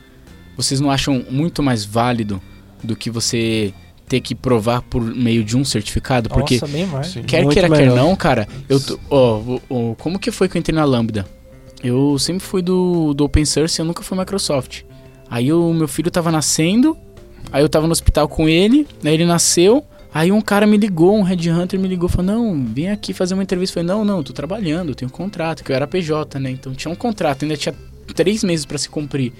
vocês não acham muito mais válido do que você ter que provar por meio de um certificado, porque Nossa, bem mais. Quer Muito queira, quer melhor. não, cara, eu tô, ó, como que foi que eu entrei na Lambda? Eu sempre fui do, do Open Source, eu nunca fui Microsoft. Aí o meu filho tava nascendo, aí eu tava no hospital com ele, aí ele nasceu, aí um cara me ligou, um headhunter me ligou, falou, não, vem aqui fazer uma entrevista. Eu falei, não, não, tô trabalhando, eu tenho um contrato, que eu era PJ, né, então tinha um contrato, ainda tinha três meses pra se cumprir.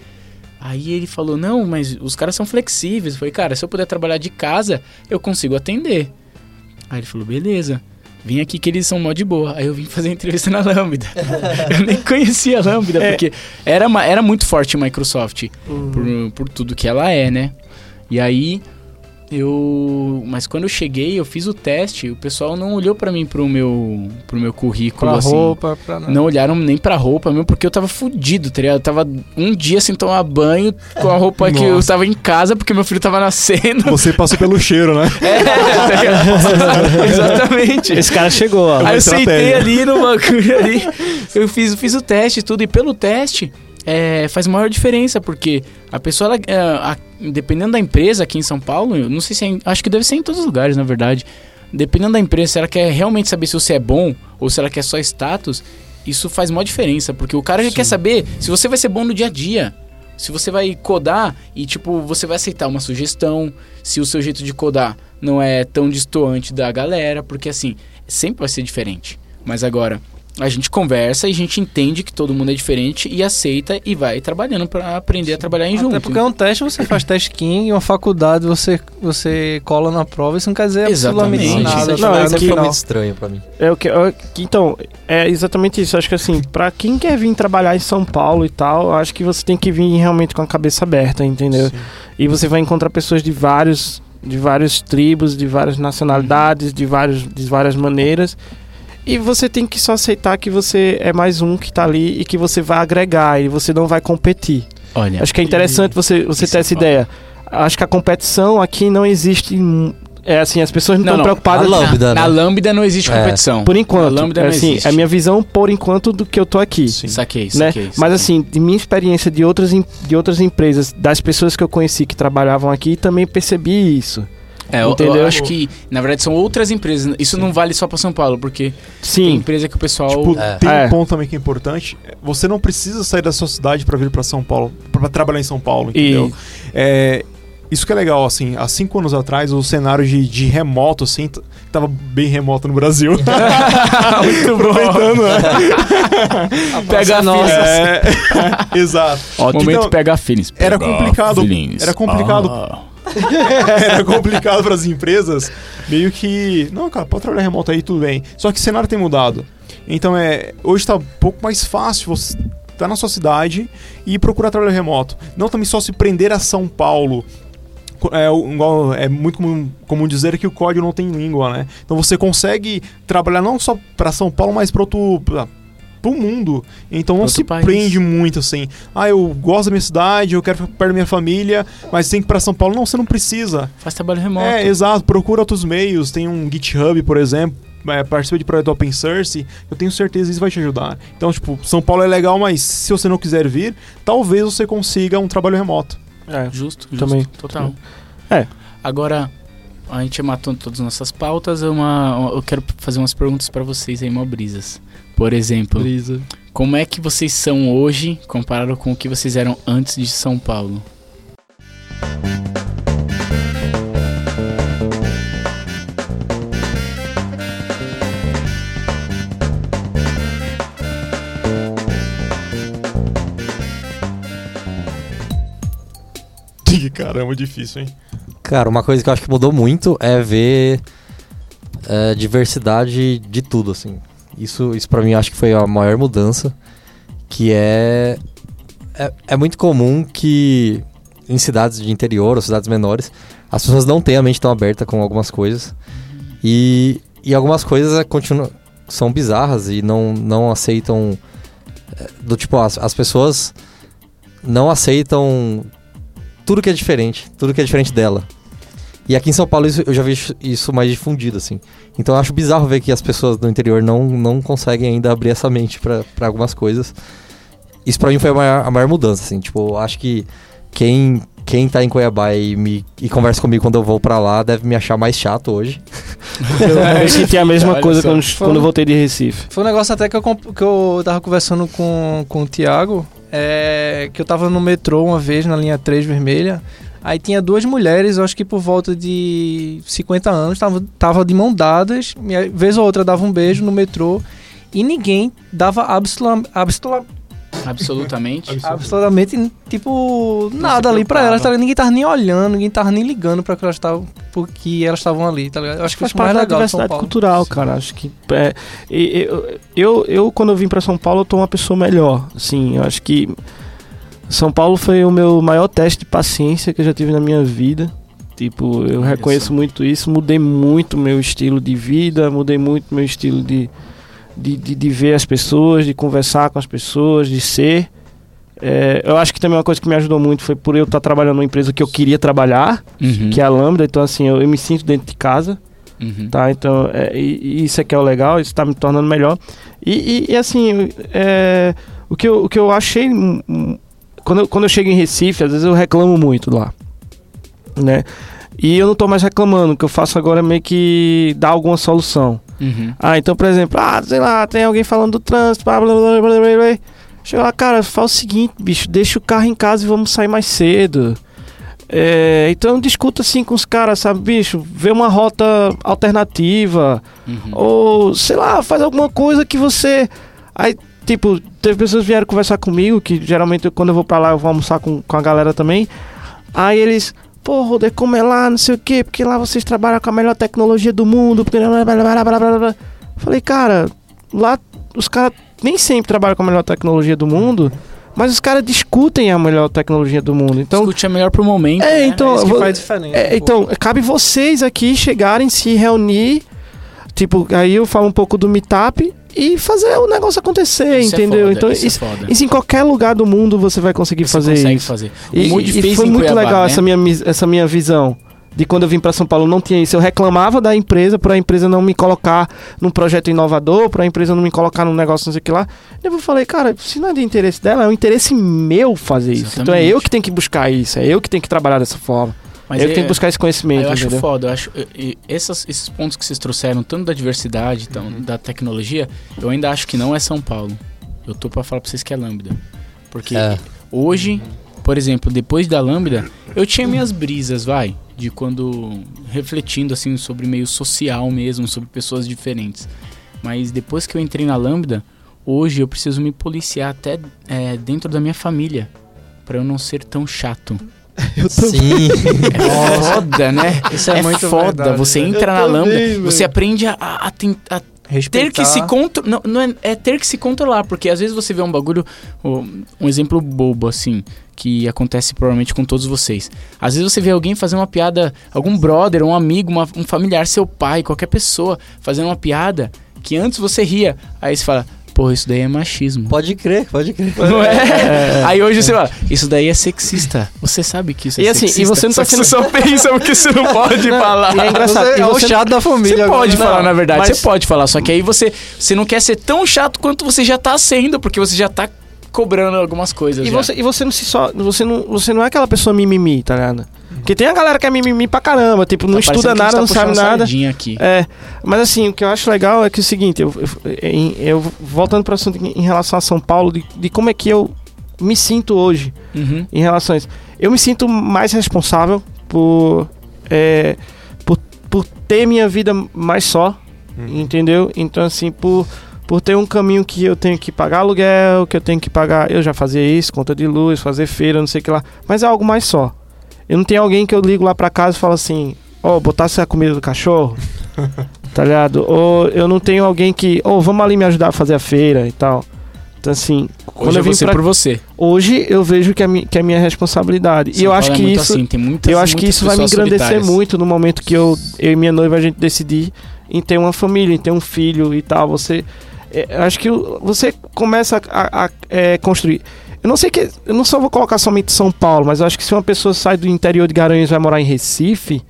Aí ele falou, não, mas os caras são flexíveis. Eu falei, cara, se eu puder trabalhar de casa, eu consigo atender. Aí ele falou, beleza. Vim aqui que eles são mó de boa. Aí eu vim fazer a entrevista na Lambda. eu nem conhecia a Lambda, É. porque era, era muito forte a Microsoft Uhum. por, por tudo que ela é, né? E aí eu. Mas quando eu cheguei, eu fiz o teste, o pessoal não olhou pra mim pro meu, pro meu currículo, Pra assim. roupa, pra nada. Não olharam nem pra roupa mesmo, porque eu tava fudido, tá ligado? Eu tava um dia sem tomar banho com a roupa que eu tava em casa, porque meu filho tava nascendo. Você passou pelo cheiro, né? É, tá? Exatamente. Esse cara chegou, ó. Aí eu sentei ali no bagulho ali, eu fiz, fiz o teste e tudo, e pelo teste é, faz maior diferença, porque a pessoa, ela, é, a- dependendo da empresa aqui em São Paulo, eu não sei se é, acho que deve ser em todos os lugares, na verdade. Dependendo da empresa, se ela quer realmente saber se você é bom ou se ela quer só status, isso faz maior diferença, porque o cara ele quer saber se você vai ser bom no dia a dia. Se você vai codar e, tipo, você vai aceitar uma sugestão, se o seu jeito de codar não é tão distoante da galera, porque assim, sempre vai ser diferente. Mas agora, a gente conversa e a gente entende que todo mundo é diferente e aceita e vai trabalhando pra aprender a trabalhar em junto. Até porque é um teste, você faz teste King, uma faculdade você, você cola na prova, isso não quer dizer absolutamente nada. Não, no é Isso que- muito estranho pra mim. É o que, é o que- então, é exatamente isso. Acho que assim, pra quem quer vir trabalhar em São Paulo e tal, acho que você tem que vir realmente com a cabeça aberta, entendeu? Sim. E você vai encontrar pessoas de vários de várias tribos, de várias nacionalidades, de, vários, de várias maneiras. E você tem que só aceitar que você é mais um que tá ali e que você vai agregar e você não vai competir. Olha, Acho que é interessante você, você Isso ter é essa ideia. Acho que a competição aqui não existe. É assim, as pessoas não Não, estão não. preocupadas. A Lambda, na né? Lambda não existe É. competição. Por enquanto. Na Lambda não assim, existe. é a minha visão por enquanto do que eu tô aqui. Sim. Saquei, Né? saquei. Mas saquei. assim, de minha experiência de outras, de outras empresas, das pessoas que eu conheci que trabalhavam aqui, também percebi isso. É, eu, eu acho que, na verdade, são outras empresas. Isso não vale só pra São Paulo, porque tem Sim, empresa que o pessoal. Tipo, É. tem É. um ponto também que é importante. Você não precisa sair da sua cidade pra vir pra São Paulo, pra pra trabalhar em São Paulo, entendeu? É, isso que é legal, assim, há cinco anos atrás, o cenário de, de remoto, assim, tava bem remoto no Brasil. Muito Aproveitando, né? Pega a nossa. É, exato. Momento Então, pega feelings. era Pega complicado, feelings. era complicado. Ah. Era complicado para as empresas, meio que, não, cara, pode trabalhar remoto aí, tudo bem. Só que o cenário tem mudado. Então é, hoje tá um pouco mais fácil você tá na sua cidade e procurar trabalho remoto. Não também só se prender a São Paulo. É, igual, é muito comum, comum dizer que o código não tem língua, né? Então você consegue trabalhar não só para São Paulo, mas para outro pro mundo. Então não Outro se país. prende muito assim. Ah, eu gosto da minha cidade, eu quero ficar perto da minha família, mas tem que ir para São Paulo. Não, você não precisa. Faz trabalho remoto. É, exato. Procura outros meios. Tem um GitHub, por exemplo. É, participa de projeto open source, eu tenho certeza que isso vai te ajudar. Então, tipo, São Paulo é legal, mas se você não quiser vir, talvez você consiga um trabalho remoto. é. Justo, justo. Também. Total. É. Agora, a gente matou todas as nossas pautas. é Uma, eu quero fazer umas perguntas pra vocês aí, mó brisas. Por exemplo, Brisa. como é que vocês são hoje comparado com o que vocês eram antes de São Paulo? Caramba, difícil, hein? Cara, uma coisa que eu acho que mudou muito é ver é, diversidade de tudo, assim. Isso, isso para mim acho que foi a maior mudança, que é, é é muito comum que em cidades de interior ou cidades menores as pessoas não têm a mente tão aberta com algumas coisas e, e algumas coisas é, continu, são bizarras e não, não aceitam é, do tipo as, as pessoas não aceitam tudo que é diferente, tudo que é diferente dela. E aqui em São Paulo isso- eu já vejo isso mais difundido, assim. Então eu acho bizarro ver que as pessoas do interior não, não conseguem ainda abrir essa mente pra pra algumas coisas. Isso pra mim foi a maior, a maior mudança, assim. Tipo, eu acho que quem, quem tá em Cuiabá e, me, e conversa comigo quando eu vou pra lá deve me achar mais chato hoje. Eu, eu senti a mesma Olha coisa só. quando, quando eu voltei de Recife. Foi um negócio até que eu, que eu tava conversando com, com o Thiago, é, que eu tava no metrô uma vez, na linha 3 vermelha, aí tinha duas mulheres, eu acho que por volta de 50 anos, tava, tava de mão dadas, e aí, vez ou outra dava um beijo no metrô, e ninguém dava absolu absolu Absolutamente. absolutamente, tipo, nada ali pra preocupava. elas, tá ligado? Ninguém tava nem olhando, ninguém tava nem ligando pra que elas estavam, porque elas estavam ali, tá ligado? Eu acho que faz parte da legal de São diversidade Paulo. cultural, cara. Acho que é, eu, eu, eu, quando eu vim pra São Paulo, eu tô uma pessoa melhor. Assim, eu acho que São Paulo foi o meu maior teste de paciência que eu já tive na minha vida. Tipo, eu reconheço só. muito isso. Mudei muito meu estilo de vida, mudei muito meu estilo de, de, de, de ver as pessoas, de conversar com as pessoas, de ser. É, eu acho que também uma coisa que me ajudou muito foi por eu estar trabalhando numa empresa que eu queria trabalhar, Uhum. que é a Lambda. Então, assim, eu, eu me sinto dentro de casa. Uhum. Tá, então, é, e, e isso é que é o legal, isso tá me tornando melhor. E, e- e, assim, é, o, que eu, o que eu achei. Quando eu, quando eu chego em Recife, às vezes eu reclamo muito lá. Né? E eu não tô mais reclamando, o que eu faço agora é meio que dar alguma solução. Uhum. Ah, então, por exemplo, ah, sei lá, tem alguém falando do trânsito, blá blá blá blá blá blá. blá. Chega lá, cara, faz o seguinte, bicho, deixa o carro em casa e vamos sair mais cedo. É, então discuta assim com os caras, sabe, bicho, vê uma rota alternativa, Uhum. ou sei lá, faz alguma coisa que você. Aí, tipo, teve pessoas que vieram conversar comigo, que geralmente quando eu vou pra lá eu vou almoçar com, com a galera também. Aí eles, pô, Roder, como é lá, não sei o quê, porque lá vocês trabalham com a melhor tecnologia do mundo, porque. blá, blá, blá, blá, blá, blá. Falei, cara, lá os caras nem sempre trabalham com a melhor tecnologia do mundo, mas os caras discutem a melhor tecnologia do mundo. Então, Discute é melhor pro momento. É, né? então, É isso que vou- faz diferença. é, então, cabe vocês aqui chegarem, se reunir. Tipo, aí eu falo um pouco do meetup e fazer o negócio acontecer, Isso é entendeu? foda, então, isso, isso, é isso em qualquer lugar do mundo você vai conseguir Você fazer consegue isso. fazer. E, e fez foi muito Cuiabá, legal né? essa, minha, essa minha visão. De quando eu vim pra São Paulo, não tinha isso. Eu reclamava da empresa por a empresa não me colocar num projeto inovador, por a empresa não me colocar num negócio, não sei o que lá. Eu falei, cara, se não é de interesse dela, é um interesse meu fazer isso. Então é Exatamente. eu que tenho que buscar isso, é eu que tenho que trabalhar dessa forma. Mas eu é- tenho que buscar esse conhecimento, eu acho entendeu? foda, eu acho e- e essas- esses pontos que vocês trouxeram, tanto da diversidade, então, Uhum. da tecnologia, eu ainda acho que não é São Paulo. Eu tô pra falar pra vocês que é Lambda. Porque É. hoje, por exemplo, depois da Lambda, eu tinha minhas brisas, vai, de quando refletindo assim sobre meio social mesmo, sobre pessoas diferentes. Mas depois que eu entrei na Lambda, hoje eu preciso me policiar até é, dentro da minha família, Pra eu não ser tão chato. Sim. É foda, né? Isso é, É, muito foda. verdade, você né? entra na Eu também, lambda, velho. você aprende a, a, a ter que se controlar. Não, não é, é ter que se controlar, porque às vezes você vê um bagulho. ó, Um exemplo bobo, assim, que acontece provavelmente com todos vocês. Às vezes você vê alguém fazer uma piada, algum brother, um amigo, uma- um familiar, seu pai, qualquer pessoa, fazendo uma piada que antes você ria. Aí você fala. Pô, isso daí é machismo. Pode crer, pode crer. Não é? Aí hoje você fala, isso daí é sexista. Você sabe que isso é E assim, e sexista. você não tá só que você só pensa porque você não pode falar. E é engraçado. Você e é o você- chato da família. Você pode agora. falar, na verdade, mas- você pode falar, só que aí você, você não quer ser tão chato quanto você já tá sendo, porque você já tá cobrando algumas coisas. E já. você, e você não se só. Você não, você não é aquela pessoa mimimi, tá ligado? Porque tem a galera que é mimimi pra caramba, tipo, não Tá estuda gente nada, tá não sabe nada. aqui. É, mas assim, o que eu acho legal é que é o seguinte, eu, eu, eu voltando para o assunto em relação a São Paulo, de, de como é que eu me sinto hoje Uhum. em relação a isso. Eu me sinto mais responsável por, é, por, por ter minha vida mais só, entendeu? Então, assim, por, por ter um caminho que eu tenho que pagar aluguel, que eu tenho que pagar. Eu já fazia isso, conta de luz, fazer feira, não sei o que lá. Mas é algo mais só. Eu não tenho alguém que eu ligo lá pra casa e falo assim: Ó, botasse a comida do cachorro. tá ligado? Ou eu não tenho alguém que. Ô, vamos ali me ajudar a fazer a feira e tal. Então, assim, quando Hoje eu é vim você pra por você. hoje eu vejo que é, mi- que é minha responsabilidade. São e eu acho é que muito isso, assim, muitas, eu acho que isso vai me engrandecer solitárias. muito no momento que eu, eu e minha noiva a gente decidir em ter uma família, em ter um filho e tal. Você, é, acho que você começa a, a- é, construir. Eu não sei que, eu não só vou colocar somente São Paulo, mas eu acho que se uma pessoa sai do interior de Garanhuns e vai morar em Recife,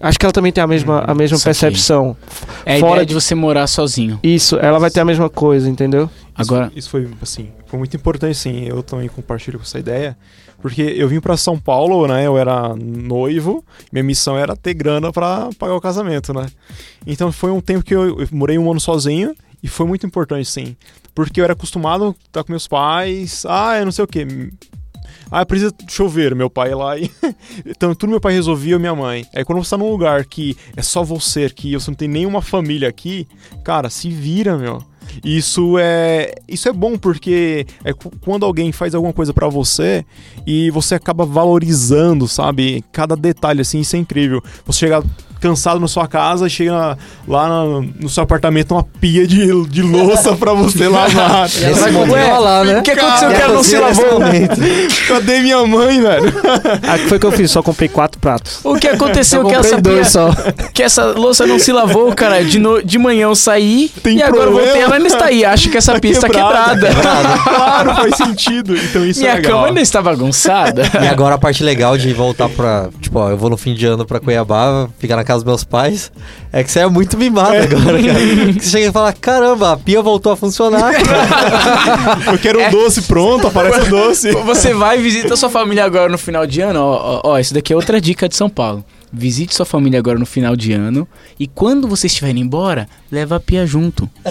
Acho que ela também tem a mesma, a mesma percepção. É a Fora ideia de- você morar sozinho. Isso, ela vai ter a mesma coisa, entendeu? Agora, Isso, isso foi, assim, foi muito importante, sim. Eu também compartilho com essa ideia. Porque eu vim pra São Paulo, né? Eu era noivo. Minha missão era ter grana pra pagar o casamento, né? Então foi um tempo que eu, eu morei um ano sozinho. E foi muito importante, sim. Porque eu era acostumado a estar com meus pais. Ah, eu não sei o quê. Ah, precisa chover, meu pai lá e. então, tudo meu pai resolvia minha mãe. Aí quando você tá num lugar que é só você, que você não tem nenhuma família aqui, cara, se vira, meu. Isso é isso é bom porque é quando alguém faz alguma coisa pra você e você acaba valorizando, sabe? Cada detalhe assim, isso é incrível. Você chega cansado na sua casa chega na- lá na- no seu apartamento uma pia de, de louça pra você lavar. Esse vai momento comer? lá, né? o que aconteceu que ela não se lavou? momento. Cadê minha mãe, velho? Ah, que foi que eu fiz? Só comprei quatro pratos. O que aconteceu Eu que essa, comprei dois pia- só. que essa louça não se lavou, cara? De, no- de manhã eu saí Tem e agora eu problema? voltei ela ainda está aí. Acho que essa Tá pia está quebrada. quebrada. claro, faz sentido. Então isso é Minha legal. cama ainda está bagunçada. E agora a parte legal de voltar pra. Tipo, ó, eu vou no fim de ano pra Cuiabá, ficar na casa dos meus pais. É que você é muito mimado agora, cara. Que você chega e fala: caramba, a pia voltou a funcionar. cara." Eu quero um doce pronto, aparece o doce. Você vai e visita sua família agora no final de ano. Ó, ó, ó, isso daqui é outra dica de São Paulo. Visite sua família agora no final de ano. E quando você estiver indo embora, leva a pia junto.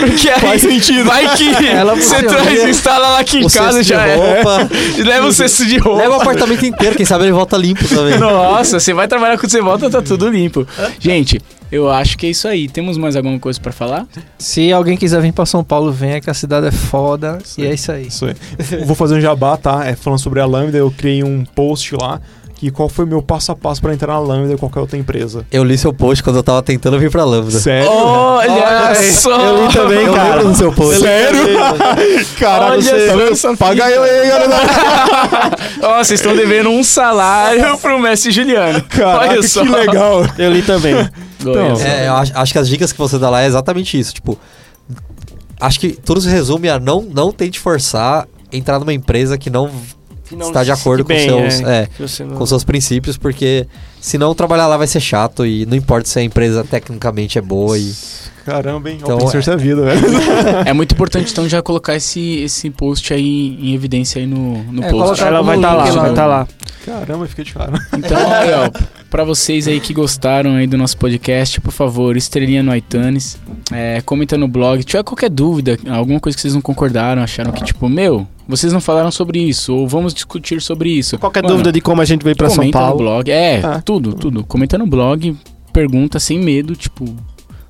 Porque aí Faz sentido. vai que Ela você traz, instala lá aqui em O casa já é. roupa. E leva o cesto de roupa. Leva o apartamento inteiro, quem sabe ele volta limpo também. Nossa, você vai trabalhar quando você volta, tá tudo limpo. Gente, eu acho que é isso aí. Temos mais alguma coisa pra falar? Se alguém quiser vir pra São Paulo, venha que a cidade é foda. E é isso aí. Isso aí. Vou fazer um jabá, tá? É falando sobre a Lambda, eu criei um post lá. Que qual foi o meu passo a passo pra entrar na Lambda e qualquer outra empresa. Eu li seu post quando eu tava tentando vir pra Lambda. Sério? Olha Olha, só! eu li também, Eu cara. do seu post. Sério? Caraca, Olha você? Paga eu aí, galera. Ó, vocês estão devendo um salário pro Messi Juliano. Caraca, Olha só. que legal. Eu li também. Só. É, eu acho, acho que as dicas que você dá lá é exatamente isso. Tipo, acho que tudo se resume a não, não tente forçar entrar numa empresa que não, está de acordo com bem, seus, é, é, você não- com seus princípios, porque senão trabalhar lá vai ser chato e não importa se a empresa tecnicamente é boa e Caramba, hein? Então, Open source é vida, velho. É muito importante então já colocar esse, esse post aí em evidência aí no, no É, post. colocar Ela vai estar lá, link lá. vai estar lá. Caramba, fiquei de cara. Então, pra vocês aí que gostaram aí do nosso podcast, por favor, estrelinha no iTunes, é, comenta no blog. Se tiver qualquer dúvida, alguma coisa que vocês não concordaram, acharam que, tipo, meu, vocês não falaram sobre isso, ou vamos discutir sobre isso. Qualquer Mano, dúvida de como a gente veio pra São comenta no Paulo. blog. É, Ah. tudo, tudo. Comenta no blog, pergunta sem medo, tipo.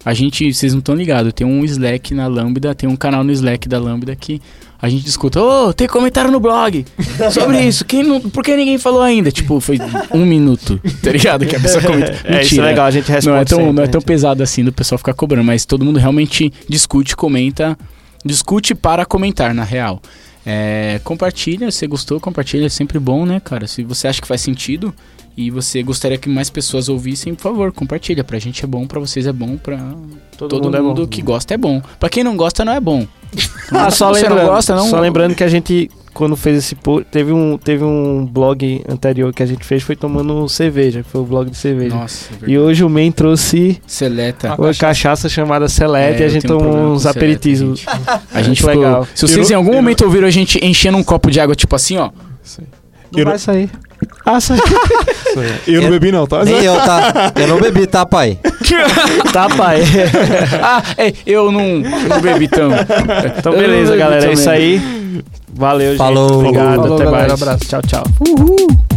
A gente, vocês não estão ligados, tem um Slack na Lambda, tem um canal no Slack da Lambda que a gente discuta, ô, tem comentário no blog sobre isso, quem não, por que ninguém falou ainda? Tipo, foi um minuto, tá ligado? Que a pessoa comenta. É, isso é legal, a gente responde Não é tão, sempre, não é né, tão pesado assim do pessoal ficar cobrando, mas todo mundo realmente discute, comenta, discute para comentar, na real. É, compartilha, se você gostou, compartilha, é sempre bom, né, cara? Se você acha que faz sentido e você gostaria que mais pessoas ouvissem, por favor, compartilha. Pra gente é bom, pra vocês é bom, pra Todo, todo, mundo, é mundo que gosta é bom. Pra quem não gosta, não é bom. Ah, só Você não lembrando, gosta, não? só lembrando que a gente, quando fez esse post, teve um, teve um blog anterior que a gente fez, foi tomando cerveja, que foi o blog de cerveja. Nossa, E hoje o Men trouxe Seleta. uma cachaça chamada Selete É, e a gente um tomou com uns Seleta, aperitivos. A gente ficou, legal. Se vocês em algum momento ouviram a gente enchendo um copo de água, tipo assim, ó. Não Eu vai sair. Ah, sai. Eu não bebi, não, tá? Nem eu, tá? Eu não bebi, tá, pai? tá, pai. ah, é, eu não, não bebi tão. Então, beleza, galera. É isso aí. Valeu, gente. Falou. Obrigado. Falou, até galera, mais. abraço. Tchau, tchau. Da